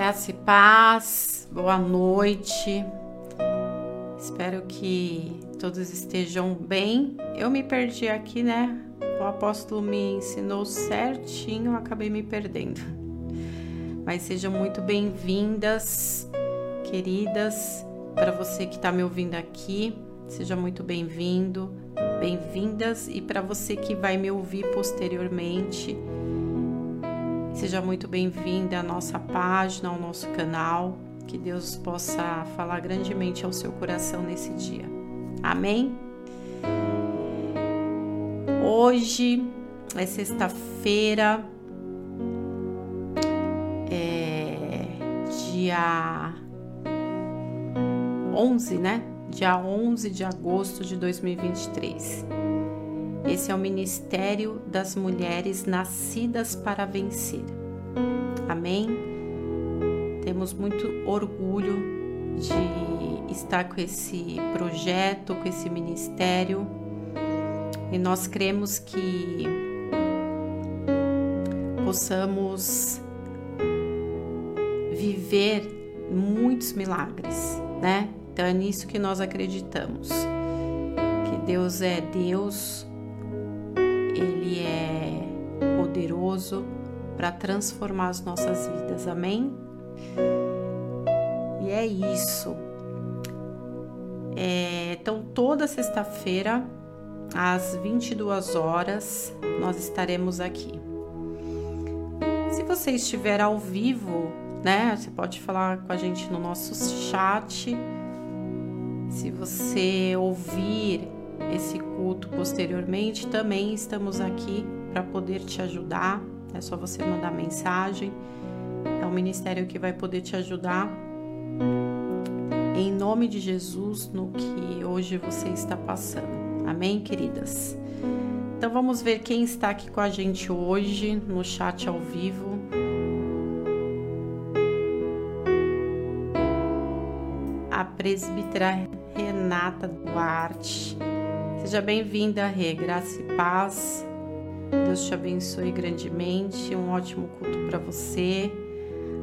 Graça e paz, boa noite. Espero que todos estejam bem. Eu me perdi aqui, né? O apóstolo me ensinou certinho, acabei me perdendo. Mas sejam muito bem-vindas, queridas, para você que está me ouvindo aqui, seja muito bem-vindo, bem-vindas, e para você que vai me ouvir posteriormente, Seja muito bem-vinda à nossa página, ao nosso canal. Que Deus possa falar grandemente ao seu coração nesse dia. Amém? Hoje é sexta-feira, é dia 11, né? Dia 11 de agosto de 2023. Esse é o Ministério das Mulheres Nascidas para Vencer. Amém? Temos muito orgulho de estar com esse projeto, com esse ministério, e nós cremos que possamos viver muitos milagres, né? Então é nisso que nós acreditamos. Que Deus é Deus, ele é poderoso para transformar as nossas vidas. Amém? E é isso. É, então, toda sexta-feira, às 22 horas, nós estaremos aqui. Se você estiver ao vivo, né, você pode falar com a gente no nosso chat. Se você ouvir esse culto posteriormente, também estamos aqui para poder te ajudar. É só você mandar mensagem. É o ministério que vai poder te ajudar. Em nome de Jesus, no que hoje você está passando. Amém, queridas? Então vamos ver quem está aqui com a gente hoje no chat ao vivo. A presbítera Renata Duarte. Seja bem-vinda, Rê, graça e paz. Deus te abençoe grandemente. Um ótimo culto para você.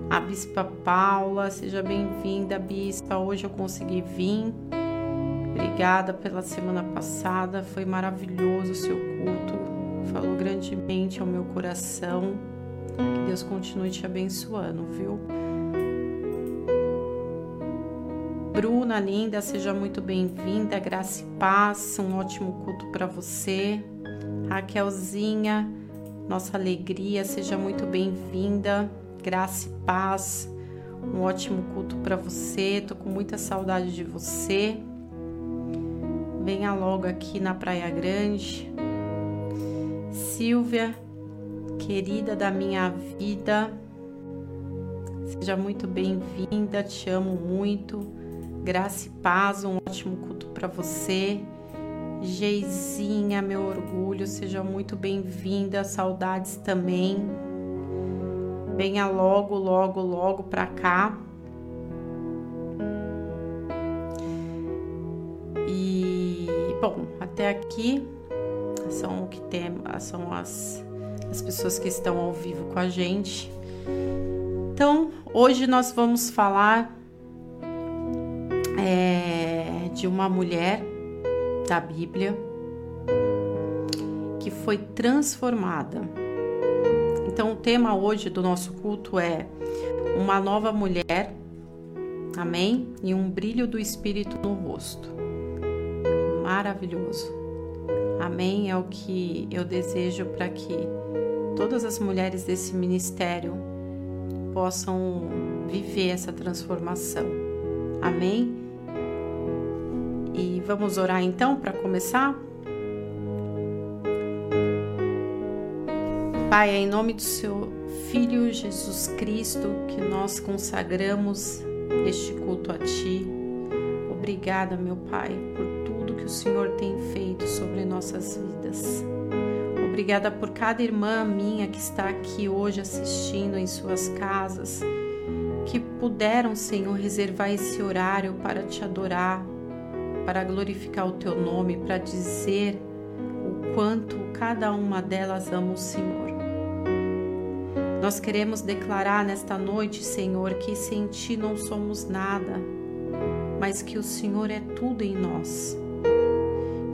A Bispa Paula, seja bem-vinda, Bispa. Hoje eu consegui vir. Obrigada pela semana passada, foi maravilhoso o seu culto. Falou grandemente ao meu coração. Que Deus continue te abençoando, viu? Bruna, linda, seja muito bem-vinda. Graça e paz, um ótimo culto para você. Raquelzinha, nossa alegria, seja muito bem-vinda. Graça e paz, um ótimo culto para você. Tô com muita saudade de você. Venha logo aqui na Praia Grande. Silvia, querida da minha vida, seja muito bem-vinda, te amo muito. Graça e paz, um ótimo culto para você. Geizinha, meu orgulho, seja muito bem-vinda. Saudades também. Venha logo, logo, logo para cá. E bom, até aqui são o que tem, são as, as pessoas que estão ao vivo com a gente. Então, hoje nós vamos falar é, de uma mulher da Bíblia que foi transformada. Então, o tema hoje do nosso culto é uma nova mulher, amém? E um brilho do Espírito no rosto. Maravilhoso, amém? É o que eu desejo para que todas as mulheres desse ministério possam viver essa transformação, amém? E vamos orar então para começar? Pai, é em nome do seu Filho Jesus Cristo que nós consagramos este culto a Ti. Obrigada, meu Pai, por tudo que o Senhor tem feito sobre nossas vidas. Obrigada por cada irmã minha que está aqui hoje assistindo em suas casas, que puderam, Senhor, reservar esse horário para te adorar, para glorificar o teu nome, para dizer o quanto cada uma delas ama o Senhor. Nós queremos declarar nesta noite, Senhor, que sem Ti não somos nada, mas que o Senhor é tudo em nós.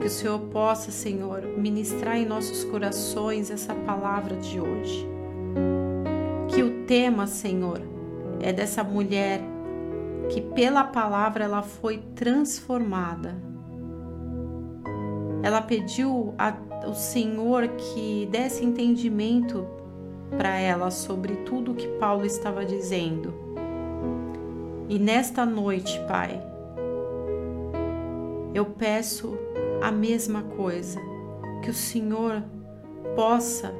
Que o Senhor possa, Senhor, ministrar em nossos corações essa palavra de hoje. Que o tema, Senhor, é dessa mulher que pela palavra ela foi transformada. Ela pediu ao Senhor que desse entendimento para ela sobre tudo o que Paulo estava dizendo. E nesta noite, Pai, eu peço a mesma coisa, que o Senhor possa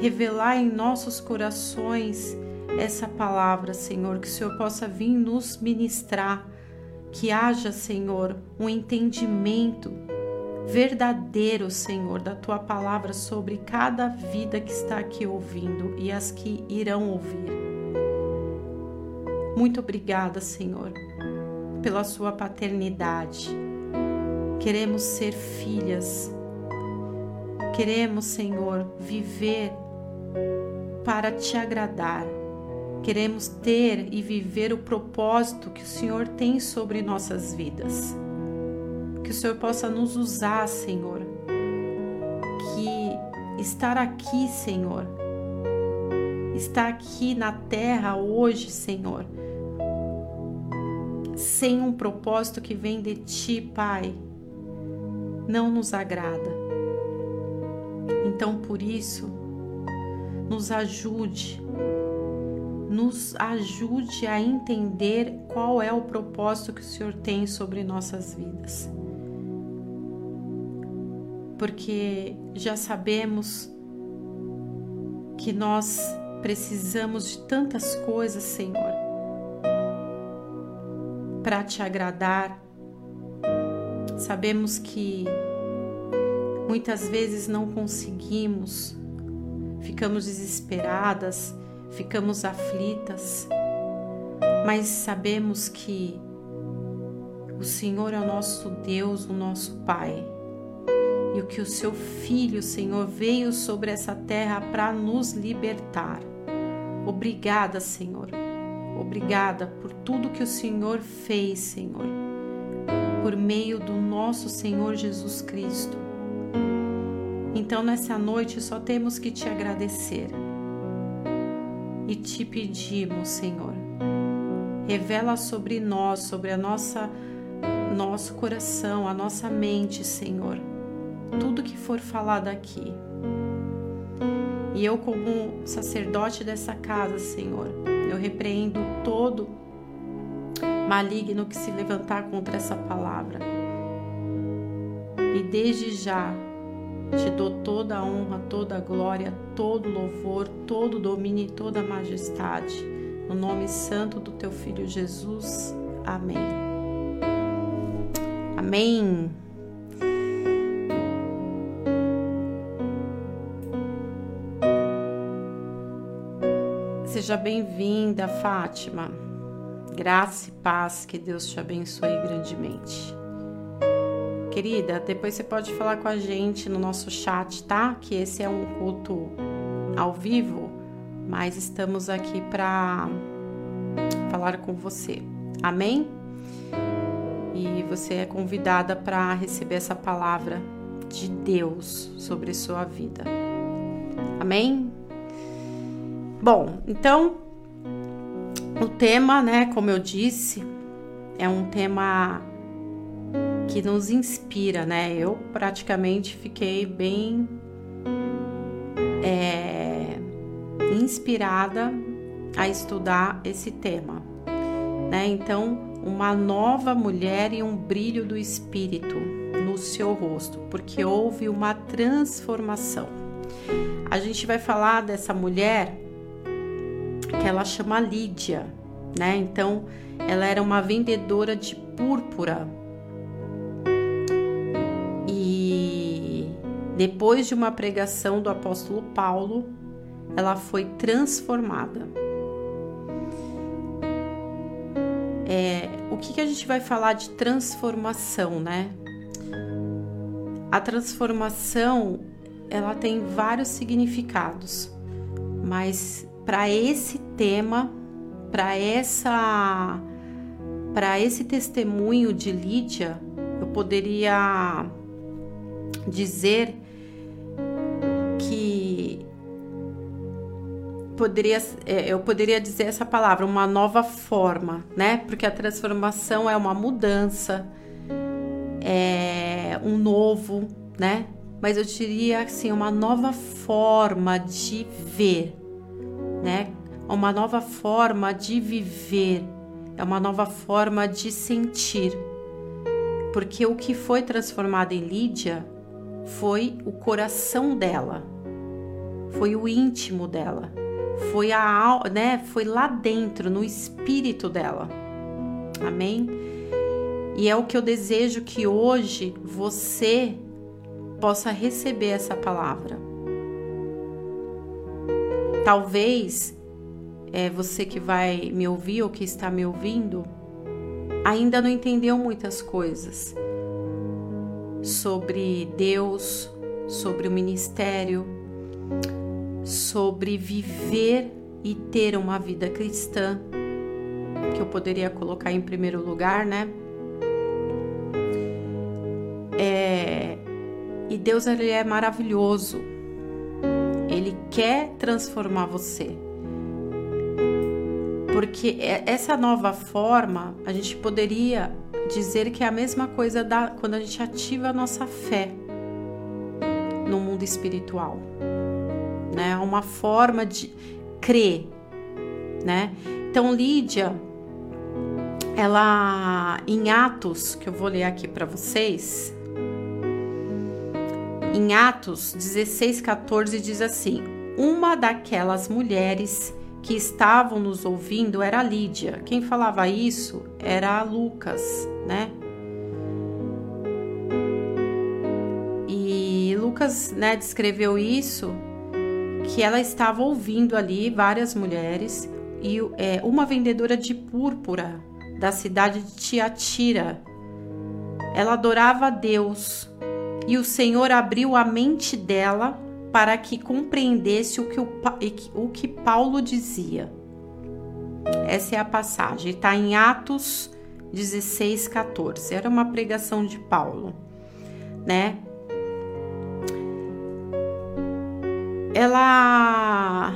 revelar em nossos corações essa palavra, Senhor, que o Senhor possa vir nos ministrar, que haja, Senhor, um entendimento verdadeiro, Senhor, da tua palavra sobre cada vida que está aqui ouvindo e as que irão ouvir. Muito obrigada, Senhor, pela sua paternidade. Queremos ser filhas. Queremos, Senhor, viver para te agradar. Queremos ter e viver o propósito que o Senhor tem sobre nossas vidas que o Senhor possa nos usar, Senhor. Que estar aqui, Senhor, estar aqui na terra hoje, Senhor, sem um propósito que vem de Ti, Pai, não nos agrada. Então, por isso, nos ajude, nos ajude a entender qual é o propósito que o Senhor tem sobre nossas vidas porque já sabemos que nós precisamos de tantas coisas, Senhor, para te agradar. Sabemos que muitas vezes não conseguimos, ficamos desesperadas, ficamos aflitas, mas sabemos que o Senhor é o nosso Deus, o nosso Pai e o que o seu Filho, Senhor, veio sobre essa terra para nos libertar. Obrigada, Senhor. Obrigada por tudo que o Senhor fez, Senhor, por meio do nosso Senhor Jesus Cristo. Então, nessa noite, só temos que te agradecer e te pedimos, Senhor, revela sobre nós, sobre a nossa nosso coração, a nossa mente, Senhor tudo que for falado aqui. E eu, como sacerdote dessa casa, Senhor, eu repreendo todo maligno que se levantar contra essa palavra. E desde já te dou toda a honra, toda a glória, todo louvor, todo domínio e toda majestade. No nome santo do teu filho Jesus. Amém. Amém. Seja bem-vinda, Fátima. Graça e paz, que Deus te abençoe grandemente. Querida, depois você pode falar com a gente no nosso chat, tá? Que esse é um culto ao vivo, mas estamos aqui para falar com você. Amém? E você é convidada para receber essa palavra de Deus sobre sua vida. Amém? Bom, então o tema, né, como eu disse, é um tema que nos inspira, né? Eu praticamente fiquei bem é, inspirada a estudar esse tema, né? Então, uma nova mulher e um brilho do espírito no seu rosto, porque houve uma transformação. A gente vai falar dessa mulher que ela chama Lídia, né? Então, ela era uma vendedora de púrpura. Depois de uma pregação do apóstolo Paulo, ela foi transformada. É, o que, que a gente vai falar de transformação, né? A transformação ela tem vários significados, mas para esse tema, para essa para esse testemunho de Lídia, eu poderia dizer que poderia é, eu poderia dizer essa palavra, uma nova forma, né? Porque a transformação é uma mudança, é um novo, né? Mas eu diria assim, uma nova forma de ver, né? Uma nova forma de viver, é uma nova forma de sentir. Porque o que foi transformado em Lídia foi o coração dela, foi o íntimo dela, foi a, né, foi lá dentro, no espírito dela. Amém? E é o que eu desejo que hoje você possa receber essa palavra. Talvez é, você que vai me ouvir ou que está me ouvindo ainda não entendeu muitas coisas sobre Deus, sobre o ministério, sobre viver e ter uma vida cristã, que eu poderia colocar em primeiro lugar, né? É, e Deus ele é maravilhoso. Ele quer transformar você. Porque é, essa nova forma, a gente poderia dizer que é a mesma coisa da, quando a gente ativa a nossa fé no mundo espiritual. Né? Uma forma de crer, né? Então, Lídia, ela em Atos, que eu vou ler aqui para vocês, em Atos 16, 14 diz assim: Uma daquelas mulheres que estavam nos ouvindo era Lídia. Quem falava isso era Lucas, né? E Lucas, né, descreveu isso que ela estava ouvindo ali várias mulheres e é, uma vendedora de púrpura da cidade de Tiatira. Ela adorava a Deus e o Senhor abriu a mente dela para que compreendesse o que, o, o que Paulo dizia. Essa é a passagem, está em Atos 16, 14. Era uma pregação de Paulo, né? Ela.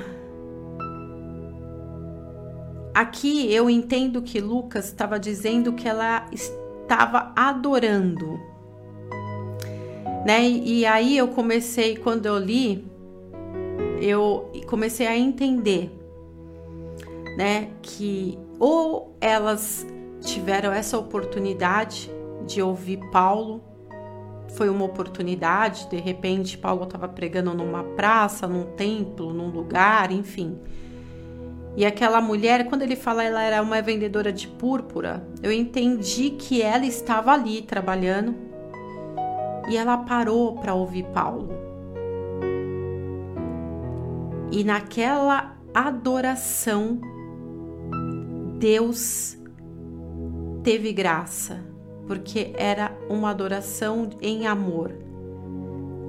Aqui eu entendo que Lucas estava dizendo que ela estava adorando né? E aí eu comecei, quando eu li, eu comecei a entender, né, que ou elas tiveram essa oportunidade de ouvir Paulo, foi uma oportunidade, de repente Paulo estava pregando numa praça, num templo, num lugar, enfim. E aquela mulher, quando ele fala ela era uma vendedora de púrpura, eu entendi que ela estava ali trabalhando e ela parou para ouvir Paulo. E naquela adoração, Deus teve graça, porque era uma adoração em amor,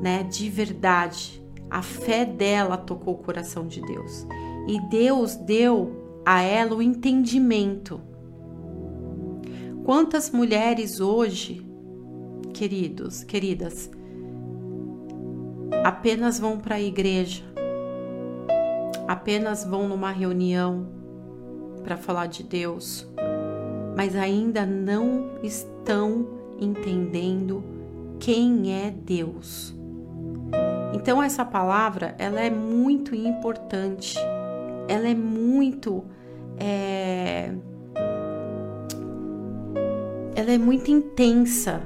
né? De verdade. A fé dela tocou o coração de Deus. E Deus deu a ela o entendimento. Quantas mulheres hoje queridos, queridas, apenas vão para a igreja, apenas vão numa reunião para falar de Deus, mas ainda não estão entendendo quem é Deus. Então essa palavra ela é muito importante, ela é muito é, ela é muito intensa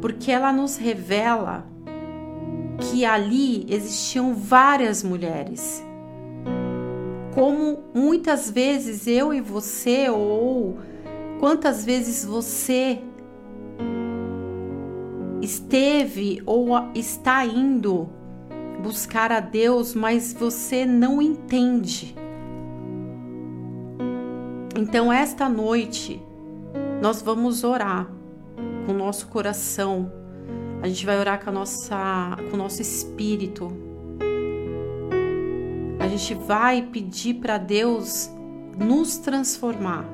porque ela nos revela que ali existiam várias mulheres. Como muitas vezes eu e você, ou quantas vezes você esteve ou está indo buscar a Deus, mas você não entende. Então, esta noite, nós vamos orar com o nosso coração. A gente vai orar com, a nossa, com o nosso espírito. A gente vai pedir para Deus nos transformar.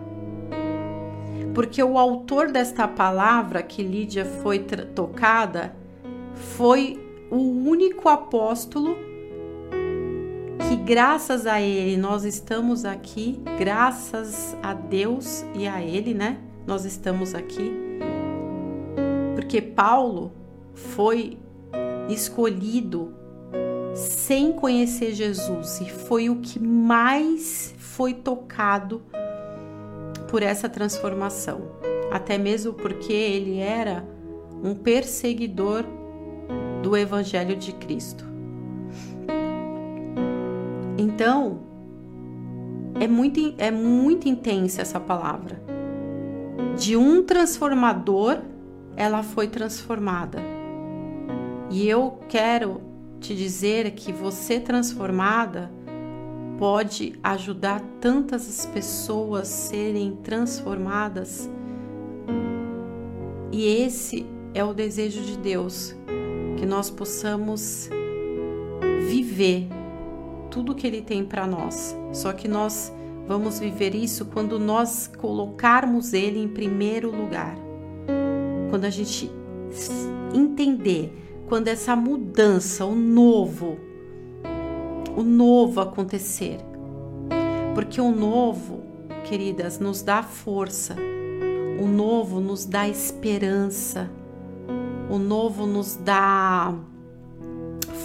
Porque o autor desta palavra que Lídia foi tocada foi o único apóstolo que, graças a ele, nós estamos aqui, graças a Deus e a ele, né? Nós estamos aqui. Porque Paulo foi escolhido sem conhecer Jesus e foi o que mais foi tocado por essa transformação. Até mesmo porque ele era um perseguidor do Evangelho de Cristo. Então, é muito, é muito intensa essa palavra. De um transformador, ela foi transformada. E eu quero te dizer que você transformada pode ajudar tantas pessoas serem transformadas. E esse é o desejo de Deus, que nós possamos viver tudo que Ele tem para nós. Só que nós vamos viver isso quando nós colocarmos Ele em primeiro lugar. Quando a gente entender, quando essa mudança, o novo, o novo acontecer. Porque o novo, queridas, nos dá força, o novo nos dá esperança, o novo nos dá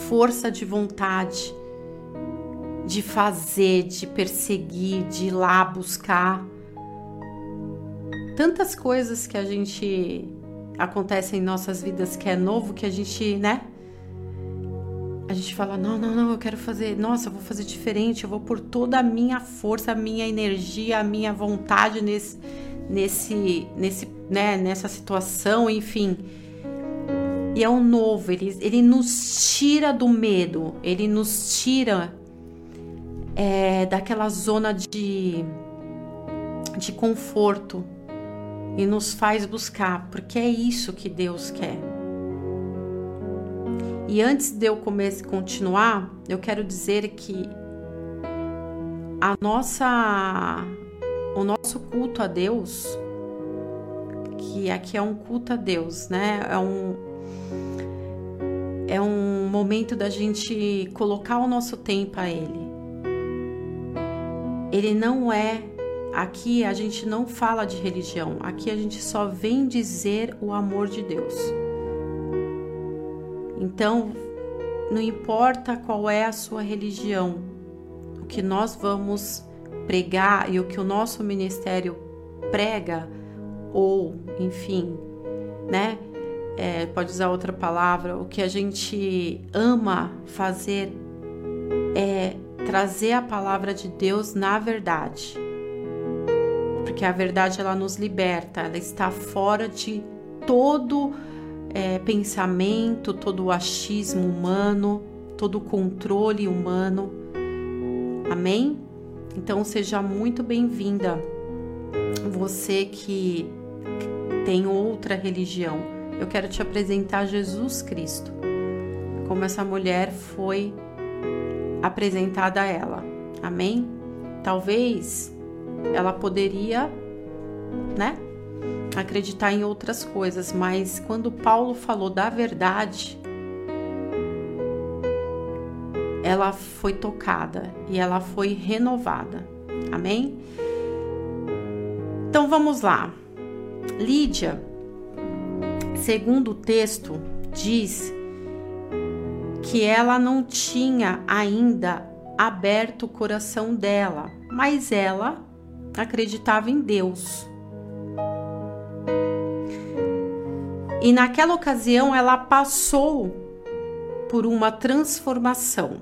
força de vontade de fazer, de perseguir, de ir lá buscar. Tantas coisas que a gente acontecem em nossas vidas que é novo, que a gente, né? Gente fala: não, não, não, eu quero fazer, nossa, eu vou fazer diferente, eu vou por toda a minha força, a minha energia, a minha vontade nesse, nesse, nesse, né, nessa situação, enfim. E é o novo, ele, ele nos tira do medo, ele nos tira é, daquela zona de, de conforto e nos faz buscar, porque é isso que Deus quer. E antes de eu começar continuar, eu quero dizer que a nossa o nosso culto a Deus, que aqui é um culto a Deus, né? É um é um momento da gente colocar o nosso tempo a ele. Ele não é Aqui a gente não fala de religião, aqui a gente só vem dizer o amor de Deus. Então, não importa qual é a sua religião, o que nós vamos pregar e o que o nosso ministério prega, ou, enfim, né? É, pode usar outra palavra, o que a gente ama fazer é trazer a palavra de Deus na verdade. Porque a verdade ela nos liberta, ela está fora de todo é, pensamento, todo o achismo humano, todo o controle humano. Amém? Então seja muito bem-vinda, você que tem outra religião. Eu quero te apresentar Jesus Cristo, como essa mulher foi apresentada a ela. Amém? Talvez ela poderia, né? Acreditar em outras coisas, mas quando Paulo falou da verdade, ela foi tocada e ela foi renovada. Amém? Então vamos lá. Lídia, segundo o texto, diz que ela não tinha ainda aberto o coração dela, mas ela acreditava em Deus. E naquela ocasião ela passou por uma transformação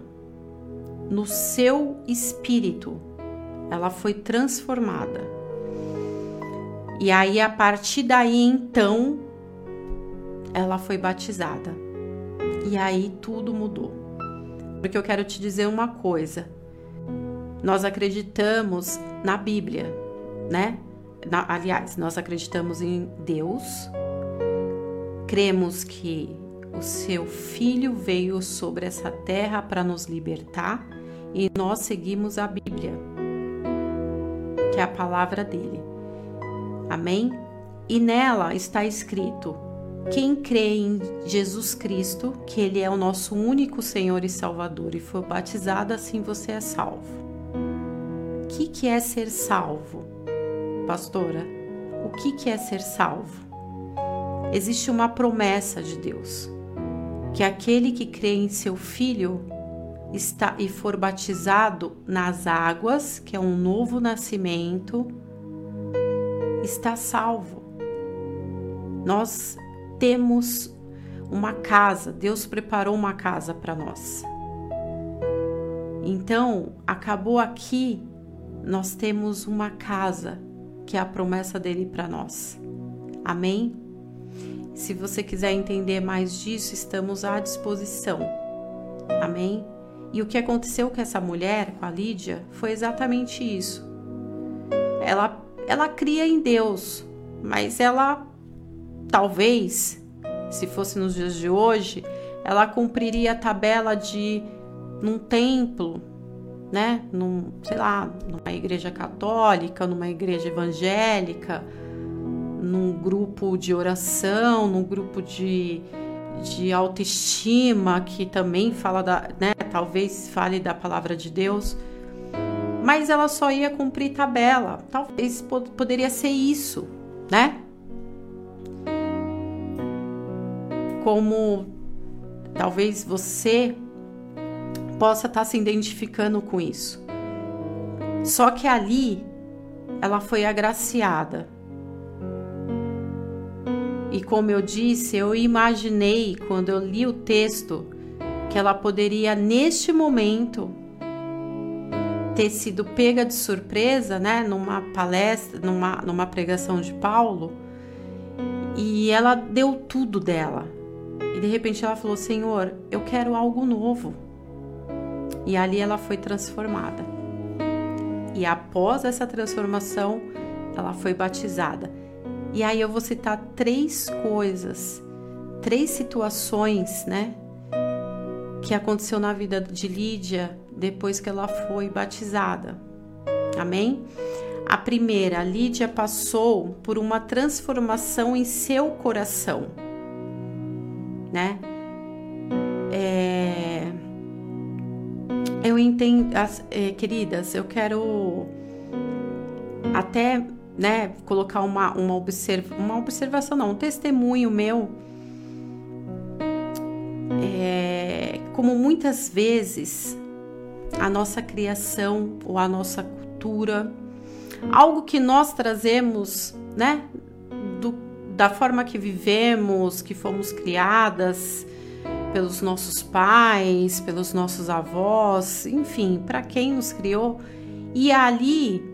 no seu espírito. Ela foi transformada. E aí a partir daí então ela foi batizada. E aí tudo mudou. Porque eu quero te dizer uma coisa. Nós acreditamos na Bíblia, né? Na, aliás, nós acreditamos em Deus, cremos que o seu filho veio sobre essa terra para nos libertar e nós seguimos a Bíblia, que é a palavra dele. Amém? E nela está escrito: quem crê em Jesus Cristo, que Ele é o nosso único Senhor e Salvador, e foi batizado, assim você é salvo. O que, que é ser salvo, pastora? O que, que é ser salvo? Existe uma promessa de Deus, que aquele que crê em seu Filho está e for batizado nas águas, que é um novo nascimento, está salvo. Nós temos uma casa, Deus preparou uma casa para nós. Então, acabou aqui, nós temos uma casa, que é a promessa dele para nós. Amém? Se você quiser entender mais disso, estamos à disposição. Amém? E o que aconteceu com essa mulher, com a Lídia, foi exatamente isso. Ela, ela cria em Deus, mas ela talvez, se fosse nos dias de hoje, ela cumpriria a tabela de num templo, né? Num, sei lá, numa igreja católica, numa igreja evangélica, num grupo de oração, num grupo de de autoestima, que também fala da, né, talvez fale da palavra de Deus, mas ela só ia cumprir tabela. Talvez poderia ser isso, né? Como talvez você possa estar tá se identificando com isso. Só que ali ela foi agraciada. E como eu disse, eu imaginei quando eu li o texto que ela poderia neste momento ter sido pega de surpresa, né, numa palestra, numa, numa pregação de Paulo, e ela deu tudo dela. E de repente ela falou: Senhor, eu quero algo novo. E ali ela foi transformada. E após essa transformação, ela foi batizada. E aí eu vou citar três coisas, três situações, né, que aconteceu na vida de Lídia depois que ela foi batizada. Amém? A primeira, Lídia passou por uma transformação em seu coração, né? É... Eu entendo, é, queridas, eu quero até né, colocar uma, uma, uma observação, não, um testemunho meu. É, como muitas vezes a nossa criação ou a nossa cultura, algo que nós trazemos, né, do, da forma que vivemos, que fomos criadas pelos nossos pais, pelos nossos avós, enfim, para quem nos criou, e ali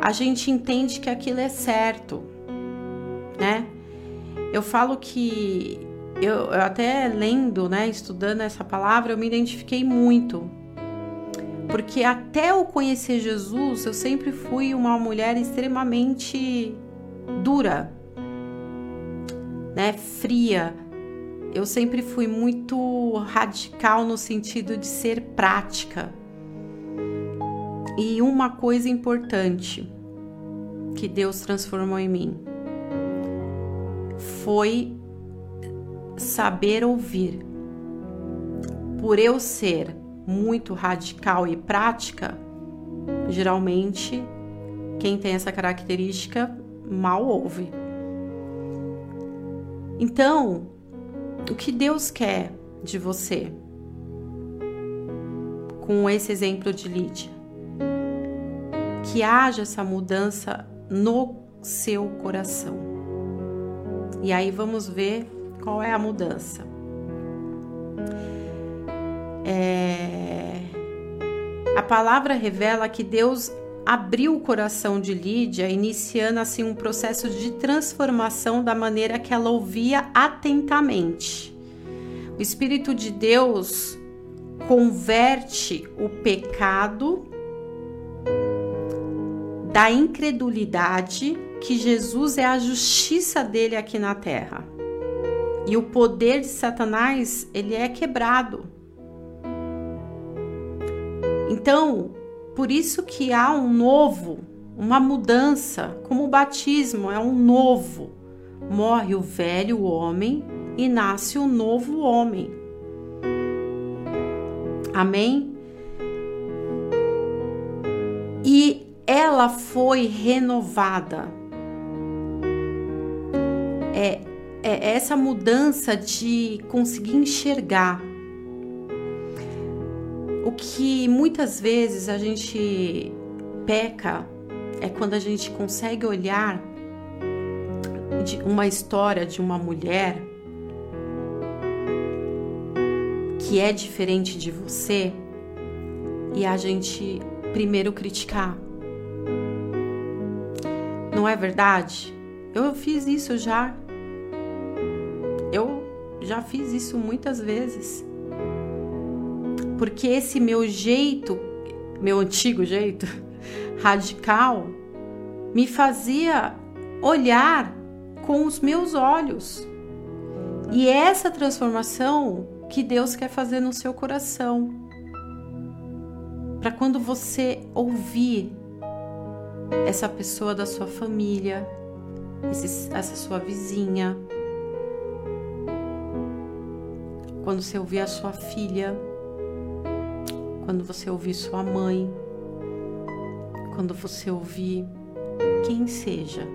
a gente entende que aquilo é certo, né? Eu falo que eu, eu até lendo, né, estudando essa palavra, eu me identifiquei muito. Porque até eu conhecer Jesus, eu sempre fui uma mulher extremamente dura, né, fria. Eu sempre fui muito radical no sentido de ser prática. E uma coisa importante que Deus transformou em mim foi saber ouvir. Por eu ser muito radical e prática, geralmente quem tem essa característica mal ouve. Então, o que Deus quer de você? Com esse exemplo de Lídia que haja essa mudança no seu coração. E aí vamos ver qual é a mudança. É... A palavra revela que Deus abriu o coração de Lídia, iniciando assim um processo de transformação da maneira que ela ouvia atentamente. O Espírito de Deus converte o pecado da incredulidade que Jesus é a justiça dele aqui na terra. E o poder de Satanás, ele é quebrado. Então, por isso que há um novo, uma mudança, como o batismo é um novo. Morre o velho homem e nasce o um novo homem. Amém? E ela foi renovada. É, é essa mudança de conseguir enxergar o que muitas vezes a gente peca é quando a gente consegue olhar uma história de uma mulher que é diferente de você e a gente primeiro criticar. Não é verdade? Eu fiz isso já. Eu já fiz isso muitas vezes porque esse meu jeito, meu antigo jeito radical, me fazia olhar com os meus olhos. E é essa transformação que Deus quer fazer no seu coração. Para quando você ouvir essa pessoa da sua família, essa sua vizinha, quando você ouvir a sua filha, quando você ouvir sua mãe, quando você ouvir quem seja,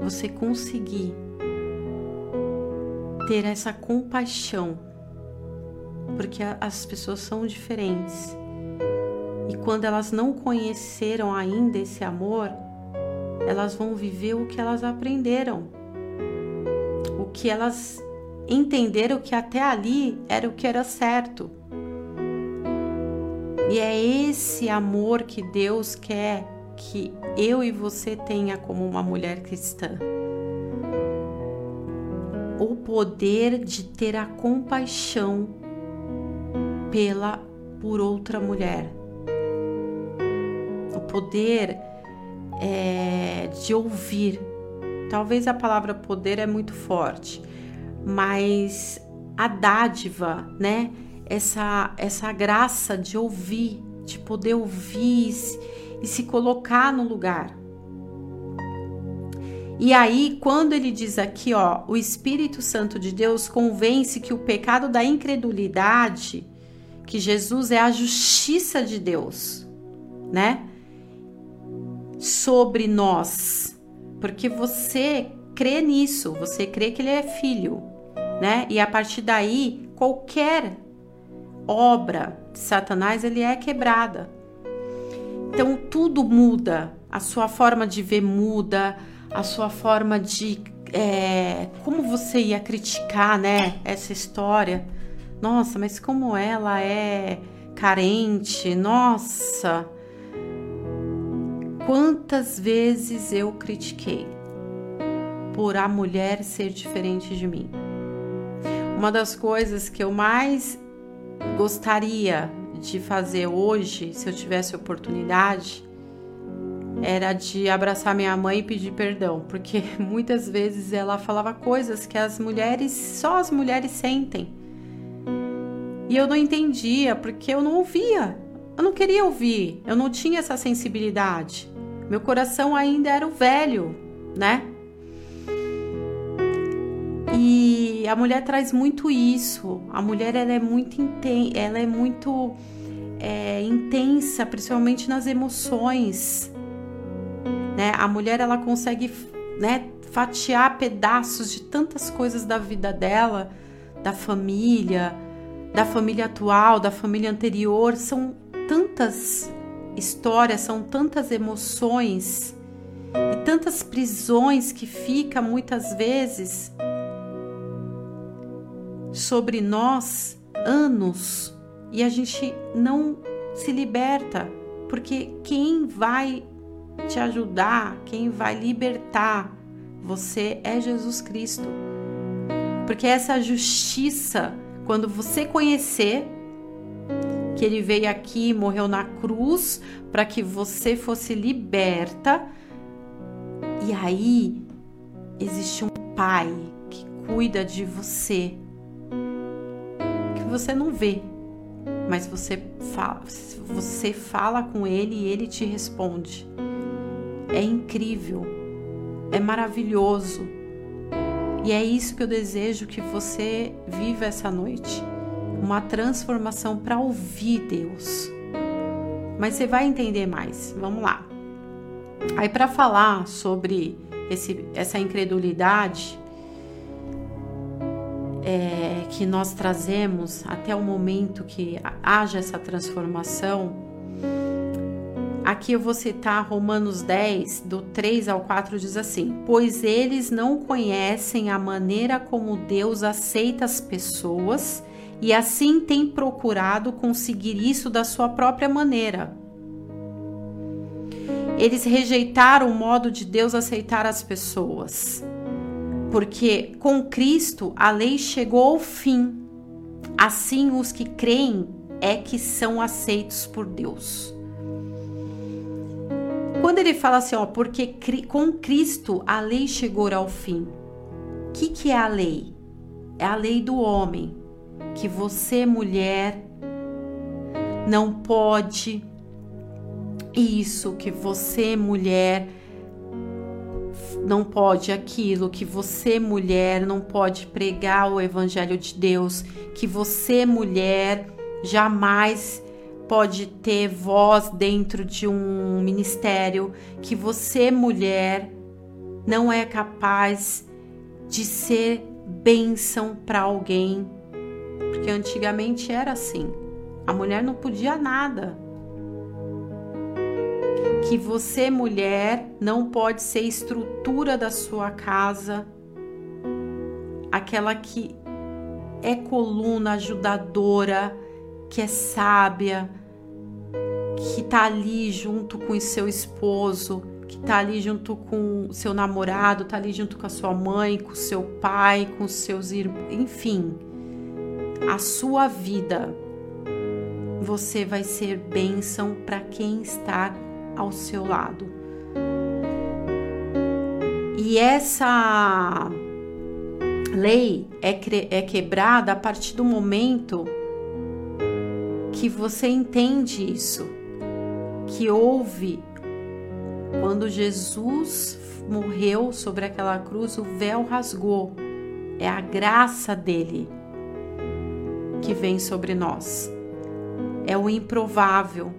você conseguir ter essa compaixão, porque as pessoas são diferentes. Quando elas não conheceram ainda esse amor, elas vão viver o que elas aprenderam. O que elas entenderam que até ali era o que era certo. E é esse amor que Deus quer que eu e você tenha como uma mulher cristã. O poder de ter a compaixão pela por outra mulher. Poder é, de ouvir. Talvez a palavra poder é muito forte, mas a dádiva, né? essa, essa graça de ouvir, de poder ouvir e se colocar no lugar. E aí, quando ele diz aqui, ó, o Espírito Santo de Deus convence que o pecado da incredulidade, que Jesus é a justiça de Deus, né? Sobre nós. Porque você crê nisso, você crê que ele é filho, né? E a partir daí, qualquer obra de Satanás ele é quebrada. Então tudo muda, a sua forma de ver muda, a sua forma de é, como você ia criticar, né, essa história. Nossa, mas como ela é carente, nossa. Quantas vezes eu critiquei por a mulher ser diferente de mim? Uma das coisas que eu mais gostaria de fazer hoje, se eu tivesse oportunidade, era de abraçar minha mãe e pedir perdão, porque muitas vezes ela falava coisas que as mulheres, só as mulheres sentem. E eu não entendia, porque eu não ouvia. Eu não queria ouvir, eu não tinha essa sensibilidade. Meu coração ainda era o velho, né? E a mulher traz muito isso. A mulher ela é muito ela é muito é, intensa, principalmente nas emoções. Né? A mulher ela consegue né, fatiar pedaços de tantas coisas da vida dela, da família, da família atual, da família anterior. São tantas histórias, são tantas emoções e tantas prisões que fica muitas vezes sobre nós anos e a gente não se liberta, porque quem vai te ajudar, quem vai libertar você é Jesus Cristo. Porque essa justiça, quando você conhecer que ele veio aqui e morreu na cruz para que você fosse liberta, e aí existe um pai que cuida de você você não vê, mas você fala, você fala com ele e ele te responde. É incrível, é maravilhoso. E é isso que eu desejo que você viva essa noite. Uma transformação para ouvir Deus. Mas você vai entender mais. Vamos lá. Aí para falar sobre esse, essa incredulidade, é, que nós trazemos até o momento que haja essa transformação, aqui eu vou citar Romanos 10, do 3 ao 4, diz assim: Pois eles não conhecem a maneira como Deus aceita as pessoas e assim têm procurado conseguir isso da sua própria maneira. Eles rejeitaram o modo de Deus aceitar as pessoas porque com Cristo a lei chegou ao fim. Assim, os que creem é que são aceitos por Deus. Quando ele fala assim, ó, porque com Cristo a lei chegou ao fim. O que, que é a lei? É a lei do homem, que você, mulher, não pode isso, que você, mulher, não pode aquilo, que você, mulher, não pode pregar o evangelho de Deus, que você, mulher, jamais pode ter voz dentro de um ministério, que você, mulher, não é capaz de ser bênção para alguém. Porque antigamente era assim. A mulher não podia nada que você, mulher, não pode ser estrutura da sua casa, aquela que é coluna ajudadora, que é sábia, que tá ali junto com o seu esposo, que tá ali junto com o seu namorado, tá ali junto com a sua mãe, com o seu pai, com os seus irmãos, enfim. A sua vida você vai ser bênção para quem está ao seu lado. E essa lei é, é quebrada a partir do momento que você entende isso, que houve quando Jesus morreu sobre aquela cruz, o véu rasgou. É a graça dele que vem sobre nós. É o improvável,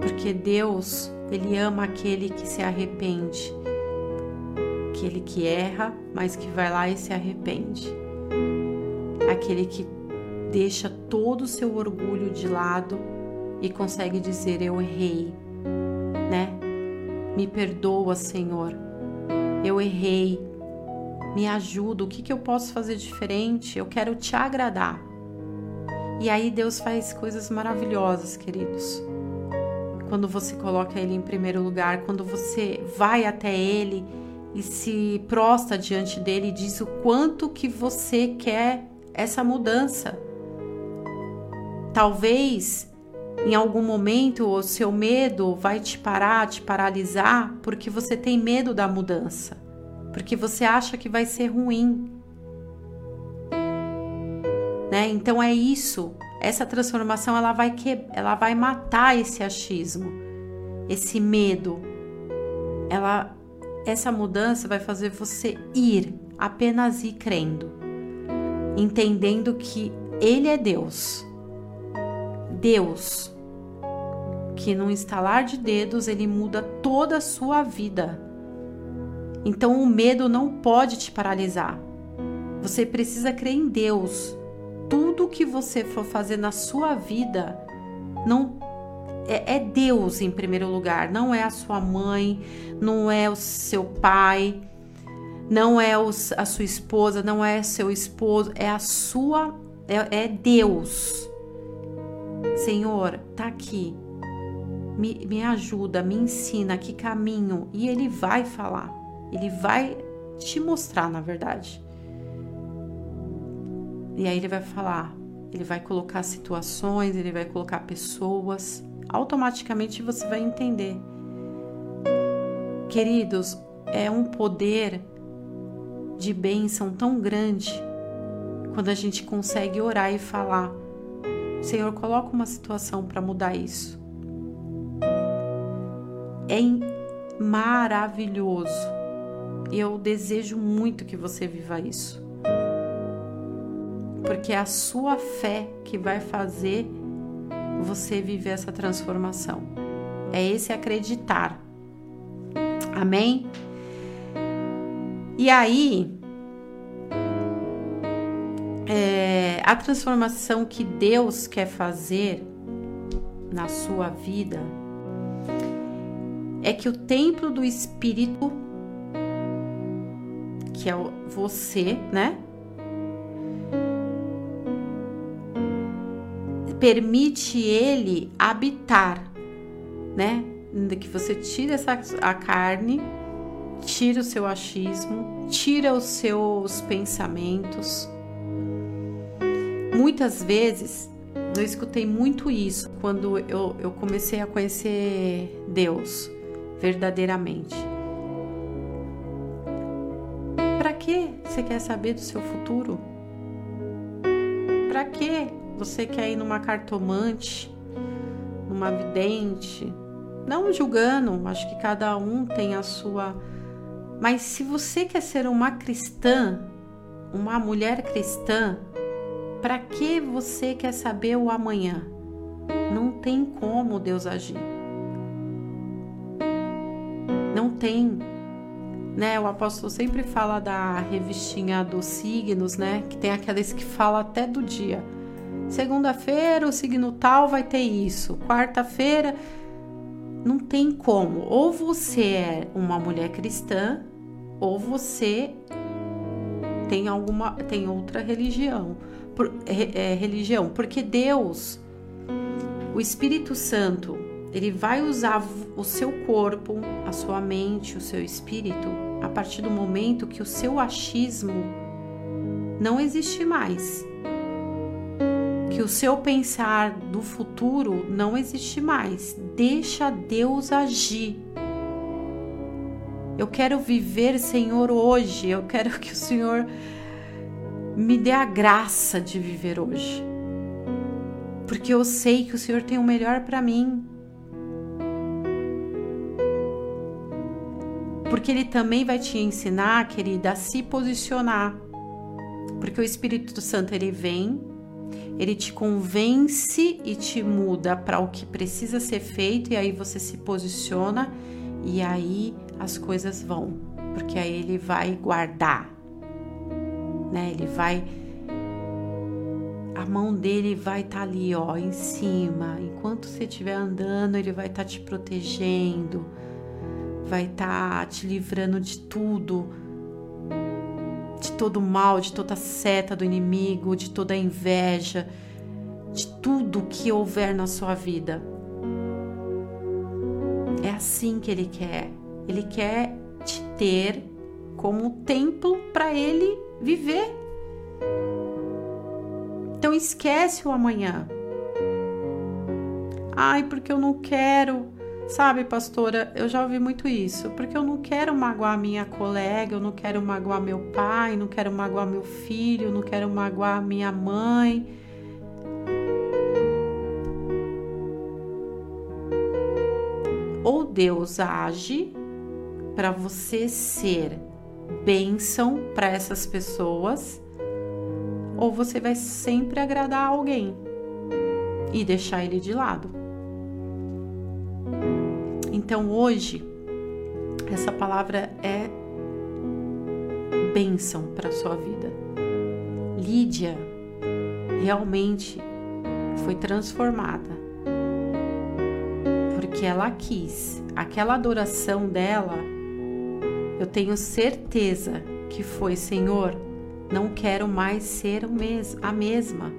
porque Deus, ele ama aquele que se arrepende, aquele que erra, mas que vai lá e se arrepende, aquele que deixa todo o seu orgulho de lado e consegue dizer: Eu errei, né? Me perdoa, Senhor, eu errei, me ajuda, o que, que eu posso fazer diferente? Eu quero te agradar. E aí Deus faz coisas maravilhosas, queridos quando você coloca ele em primeiro lugar, quando você vai até ele e se prosta diante dele e diz o quanto que você quer essa mudança. Talvez em algum momento o seu medo vai te parar, te paralisar, porque você tem medo da mudança, porque você acha que vai ser ruim. Né? Então é isso essa transformação ela vai que, ela vai matar esse achismo, esse medo. Ela essa mudança vai fazer você ir, apenas ir crendo, entendendo que ele é Deus. Deus que no instalar de dedos ele muda toda a sua vida. Então o medo não pode te paralisar. Você precisa crer em Deus, tudo que você for fazer na sua vida não é, é, Deus em primeiro lugar, não é a sua mãe, não é o seu pai, não é os, a sua esposa, não é seu esposo, é a sua, é, é Deus. Senhor, tá aqui, me, me ajuda, me ensina que caminho, e Ele vai falar, Ele vai te mostrar, na verdade. E aí ele vai falar, ele vai colocar situações, ele vai colocar pessoas. Automaticamente você vai entender. Queridos, é um poder de bênção tão grande quando a gente consegue orar e falar: Senhor, coloca uma situação para mudar isso. É maravilhoso. Eu desejo muito que você viva isso. Porque é a sua fé que vai fazer você viver essa transformação. É esse acreditar. Amém? E aí, é, a transformação que Deus quer fazer na sua vida é que o templo do Espírito, que é você, né? Permite ele habitar, né? Que você tira essa, a carne, tira o seu achismo, tira os seus pensamentos. Muitas vezes eu escutei muito isso quando eu, eu comecei a conhecer Deus verdadeiramente. Você quer saber do seu futuro? Para que você quer ir numa cartomante, numa vidente? Não julgando, acho que cada um tem a sua. Mas se você quer ser uma cristã, uma mulher cristã, para que você quer saber o amanhã? Não tem como Deus agir. Não tem. Né, o apóstolo sempre fala da revistinha dos signos, né? Que tem aqueles que fala até do dia. Segunda-feira o signo tal vai ter isso. Quarta-feira não tem como. Ou você é uma mulher cristã, ou você tem alguma tem outra religião por, é, religião, porque Deus, o Espírito Santo, ele vai usar o seu corpo, a sua mente, o seu espírito, a partir do momento que o seu achismo não existe mais. Que o seu pensar do futuro não existe mais. Deixa Deus agir. Eu quero viver, Senhor, hoje. Eu quero que o Senhor me dê a graça de viver hoje. Porque eu sei que o Senhor tem o melhor para mim. Porque Ele também vai te ensinar, querida, a se posicionar. Porque o Espírito Santo ele vem, ele te convence e te muda para o que precisa ser feito, e aí você se posiciona, e aí as coisas vão. Porque aí ele vai guardar né? Ele vai a mão dele vai estar tá ali, ó, em cima. Enquanto você estiver andando, ele vai estar tá te protegendo, vai estar tá te livrando de tudo, de todo mal, de toda seta do inimigo, de toda inveja, de tudo que houver na sua vida. É assim que ele quer. Ele quer te ter como templo para ele viver. Então esquece o amanhã. Ai, porque eu não quero. Sabe, pastora, eu já ouvi muito isso. Porque eu não quero magoar minha colega, eu não quero magoar meu pai, não quero magoar meu filho, não quero magoar minha mãe. Ou Deus age para você ser bênção para essas pessoas, ou você vai sempre agradar alguém e deixar ele de lado. Então hoje, essa palavra é bênção para a sua vida. Lídia realmente foi transformada porque ela quis. Aquela adoração dela eu tenho certeza que foi, Senhor, não quero mais ser a mesma.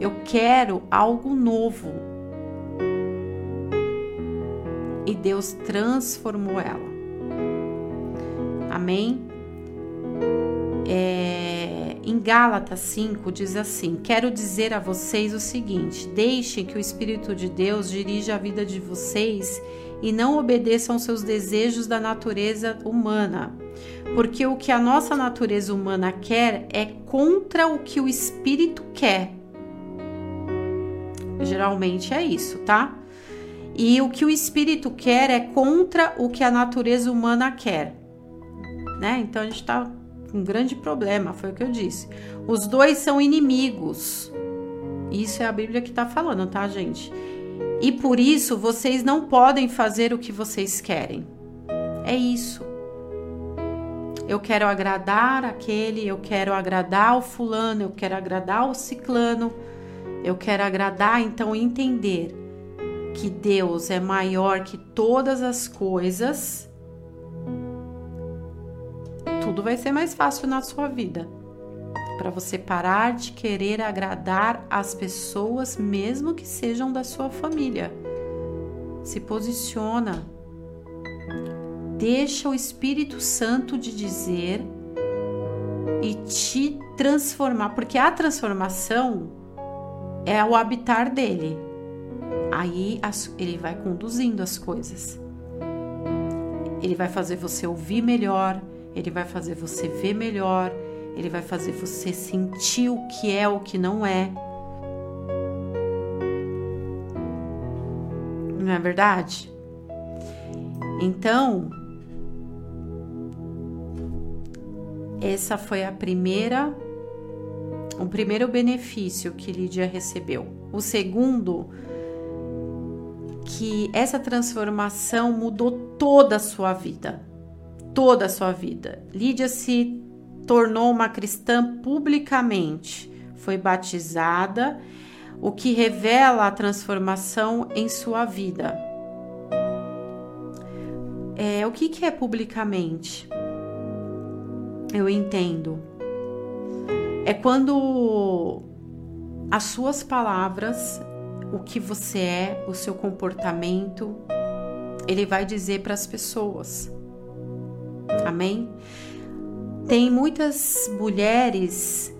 Eu quero algo novo. E Deus transformou ela. Amém? É, em Gálatas 5 diz assim: Quero dizer a vocês o seguinte: deixem que o Espírito de Deus dirija a vida de vocês e não obedeçam aos seus desejos da natureza humana. Porque o que a nossa natureza humana quer é contra o que o espírito quer. Geralmente é isso, tá? E o que o espírito quer é contra o que a natureza humana quer, né? Então a gente tá com um grande problema, foi o que eu disse. Os dois são inimigos. Isso é a Bíblia que tá falando, tá, gente? E por isso vocês não podem fazer o que vocês querem. É isso. Eu quero agradar aquele, eu quero agradar o fulano, eu quero agradar o ciclano, eu quero agradar, então entender que Deus é maior que todas as coisas, tudo vai ser mais fácil na sua vida. Para você parar de querer agradar as pessoas, mesmo que sejam da sua família. Se posiciona deixa o Espírito Santo de dizer e te transformar, porque a transformação é o habitar dele. Aí ele vai conduzindo as coisas. Ele vai fazer você ouvir melhor, ele vai fazer você ver melhor, ele vai fazer você sentir o que é o que não é. Não é verdade? Então, essa foi a primeira o primeiro benefício que Lídia recebeu. O segundo que essa transformação mudou toda a sua vida. Toda a sua vida. Lídia se tornou uma cristã publicamente, foi batizada, o que revela a transformação em sua vida. É, o que, que é publicamente? eu entendo. É quando as suas palavras, o que você é, o seu comportamento, ele vai dizer para as pessoas. Amém? Tem muitas mulheres,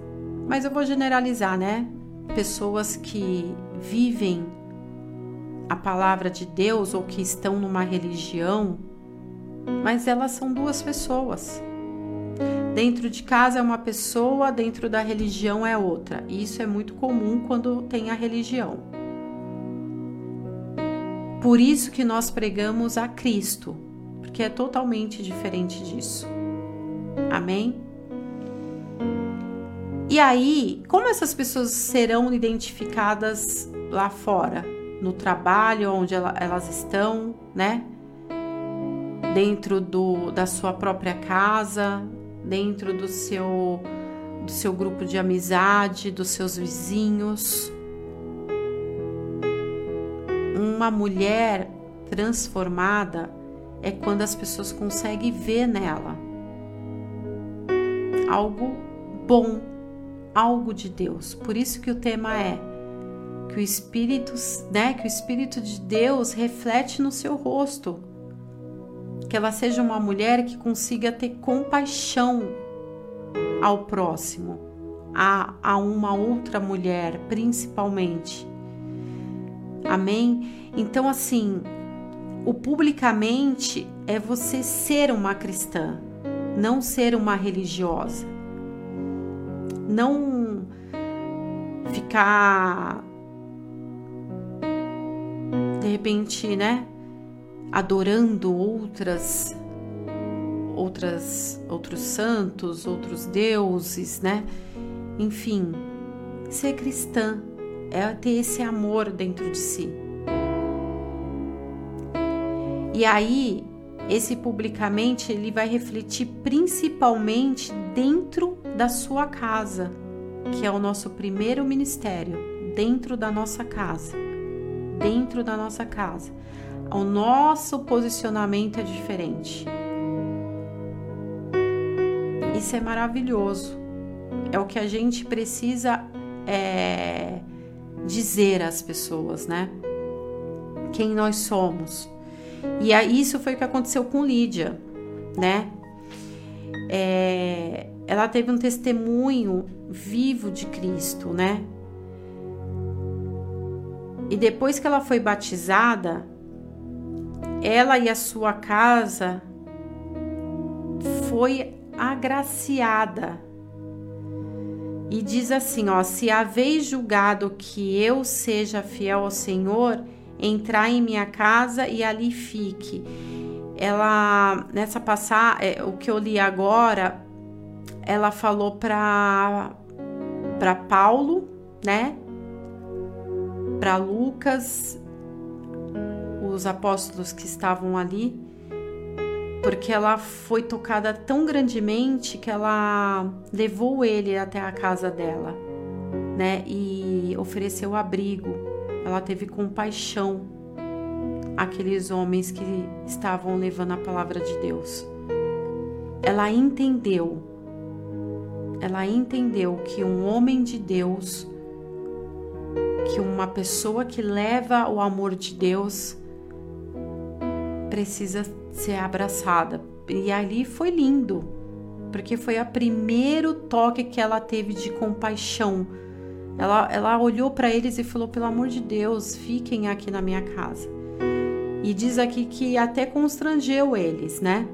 mas eu vou generalizar, né? Pessoas que vivem a palavra de Deus ou que estão numa religião, mas elas são duas pessoas. Dentro de casa é uma pessoa, dentro da religião é outra. E isso é muito comum quando tem a religião. Por isso que nós pregamos a Cristo, porque é totalmente diferente disso. Amém? E aí, como essas pessoas serão identificadas lá fora, no trabalho onde elas estão, né? Dentro do, da sua própria casa, dentro do seu do seu grupo de amizade, dos seus vizinhos. Uma mulher transformada é quando as pessoas conseguem ver nela algo bom, algo de Deus. Por isso que o tema é que o espírito, né, que o espírito de Deus reflete no seu rosto que ela seja uma mulher que consiga ter compaixão ao próximo, a, a uma outra mulher, principalmente. Amém? Então, assim, o publicamente é você ser uma cristã, não ser uma religiosa. Não ficar de repente, né? adorando outras outras outros santos, outros deuses, né? Enfim, ser cristã é ter esse amor dentro de si. E aí, esse publicamente ele vai refletir principalmente dentro da sua casa, que é o nosso primeiro ministério, dentro da nossa casa. Dentro da nossa casa o nosso posicionamento é diferente. Isso é maravilhoso. É o que a gente precisa é, dizer às pessoas, né? Quem nós somos. E isso foi o que aconteceu com Lídia, né? É, ela teve um testemunho vivo de Cristo, né? E depois que ela foi batizada, ela e a sua casa foi agraciada. E diz assim, ó, se haveis julgado que eu seja fiel ao Senhor, entrai em minha casa e ali fique. Ela nessa passagem, é, o que eu li agora, ela falou para para Paulo, né? Para Lucas, os apóstolos que estavam ali, porque ela foi tocada tão grandemente que ela levou ele até a casa dela, né? E ofereceu abrigo. Ela teve compaixão aqueles homens que estavam levando a palavra de Deus. Ela entendeu. Ela entendeu que um homem de Deus, que uma pessoa que leva o amor de Deus precisa ser abraçada. E ali foi lindo, porque foi o primeiro toque que ela teve de compaixão. Ela, ela olhou para eles e falou: pelo amor de Deus, fiquem aqui na minha casa. E diz aqui que até constrangeu eles, né?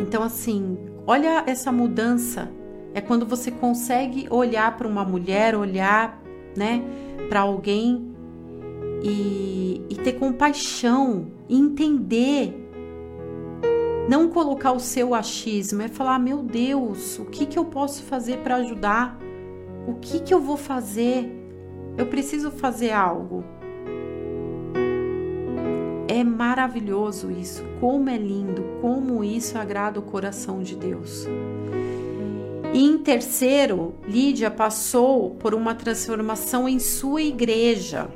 Então, assim, olha essa mudança. É quando você consegue olhar para uma mulher, olhar, né, para alguém e, e ter compaixão, entender não colocar o seu achismo, é falar: meu Deus, o que, que eu posso fazer para ajudar? O que, que eu vou fazer? Eu preciso fazer algo. É maravilhoso isso, como é lindo, como isso agrada o coração de Deus. E em terceiro, Lídia passou por uma transformação em sua igreja.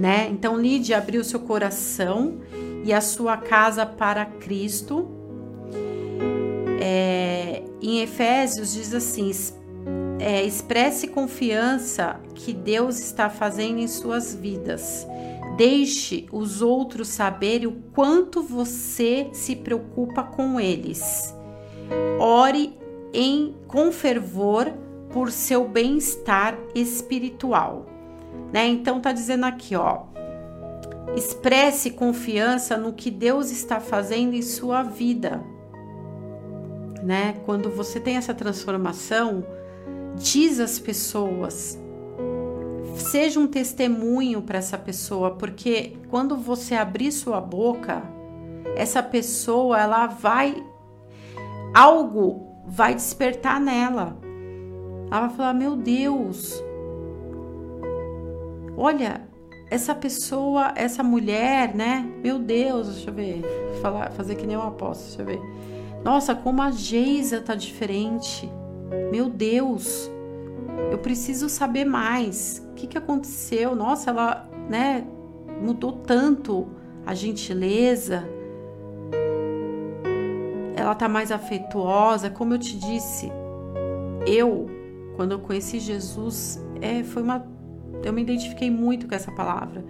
Né? Então Lídia abriu seu coração e a sua casa para Cristo. É, em Efésios diz assim: é, expresse confiança que Deus está fazendo em suas vidas. Deixe os outros saberem o quanto você se preocupa com eles. Ore em com fervor por seu bem-estar espiritual. Né? Então tá dizendo aqui, ó, Expresse confiança no que Deus está fazendo em sua vida. Né? Quando você tem essa transformação, diz às pessoas, seja um testemunho para essa pessoa, porque quando você abrir sua boca, essa pessoa ela vai algo vai despertar nela. Ela vai falar: "Meu Deus, olha, essa pessoa, essa mulher, né? Meu Deus, deixa eu ver, falar, fazer que nem eu aposto, deixa eu ver. Nossa, como a Geisa tá diferente. Meu Deus, eu preciso saber mais. O que, que aconteceu? Nossa, ela, né, mudou tanto a gentileza. Ela tá mais afetuosa, como eu te disse. Eu, quando eu conheci Jesus, é, foi uma eu me identifiquei muito com essa palavra.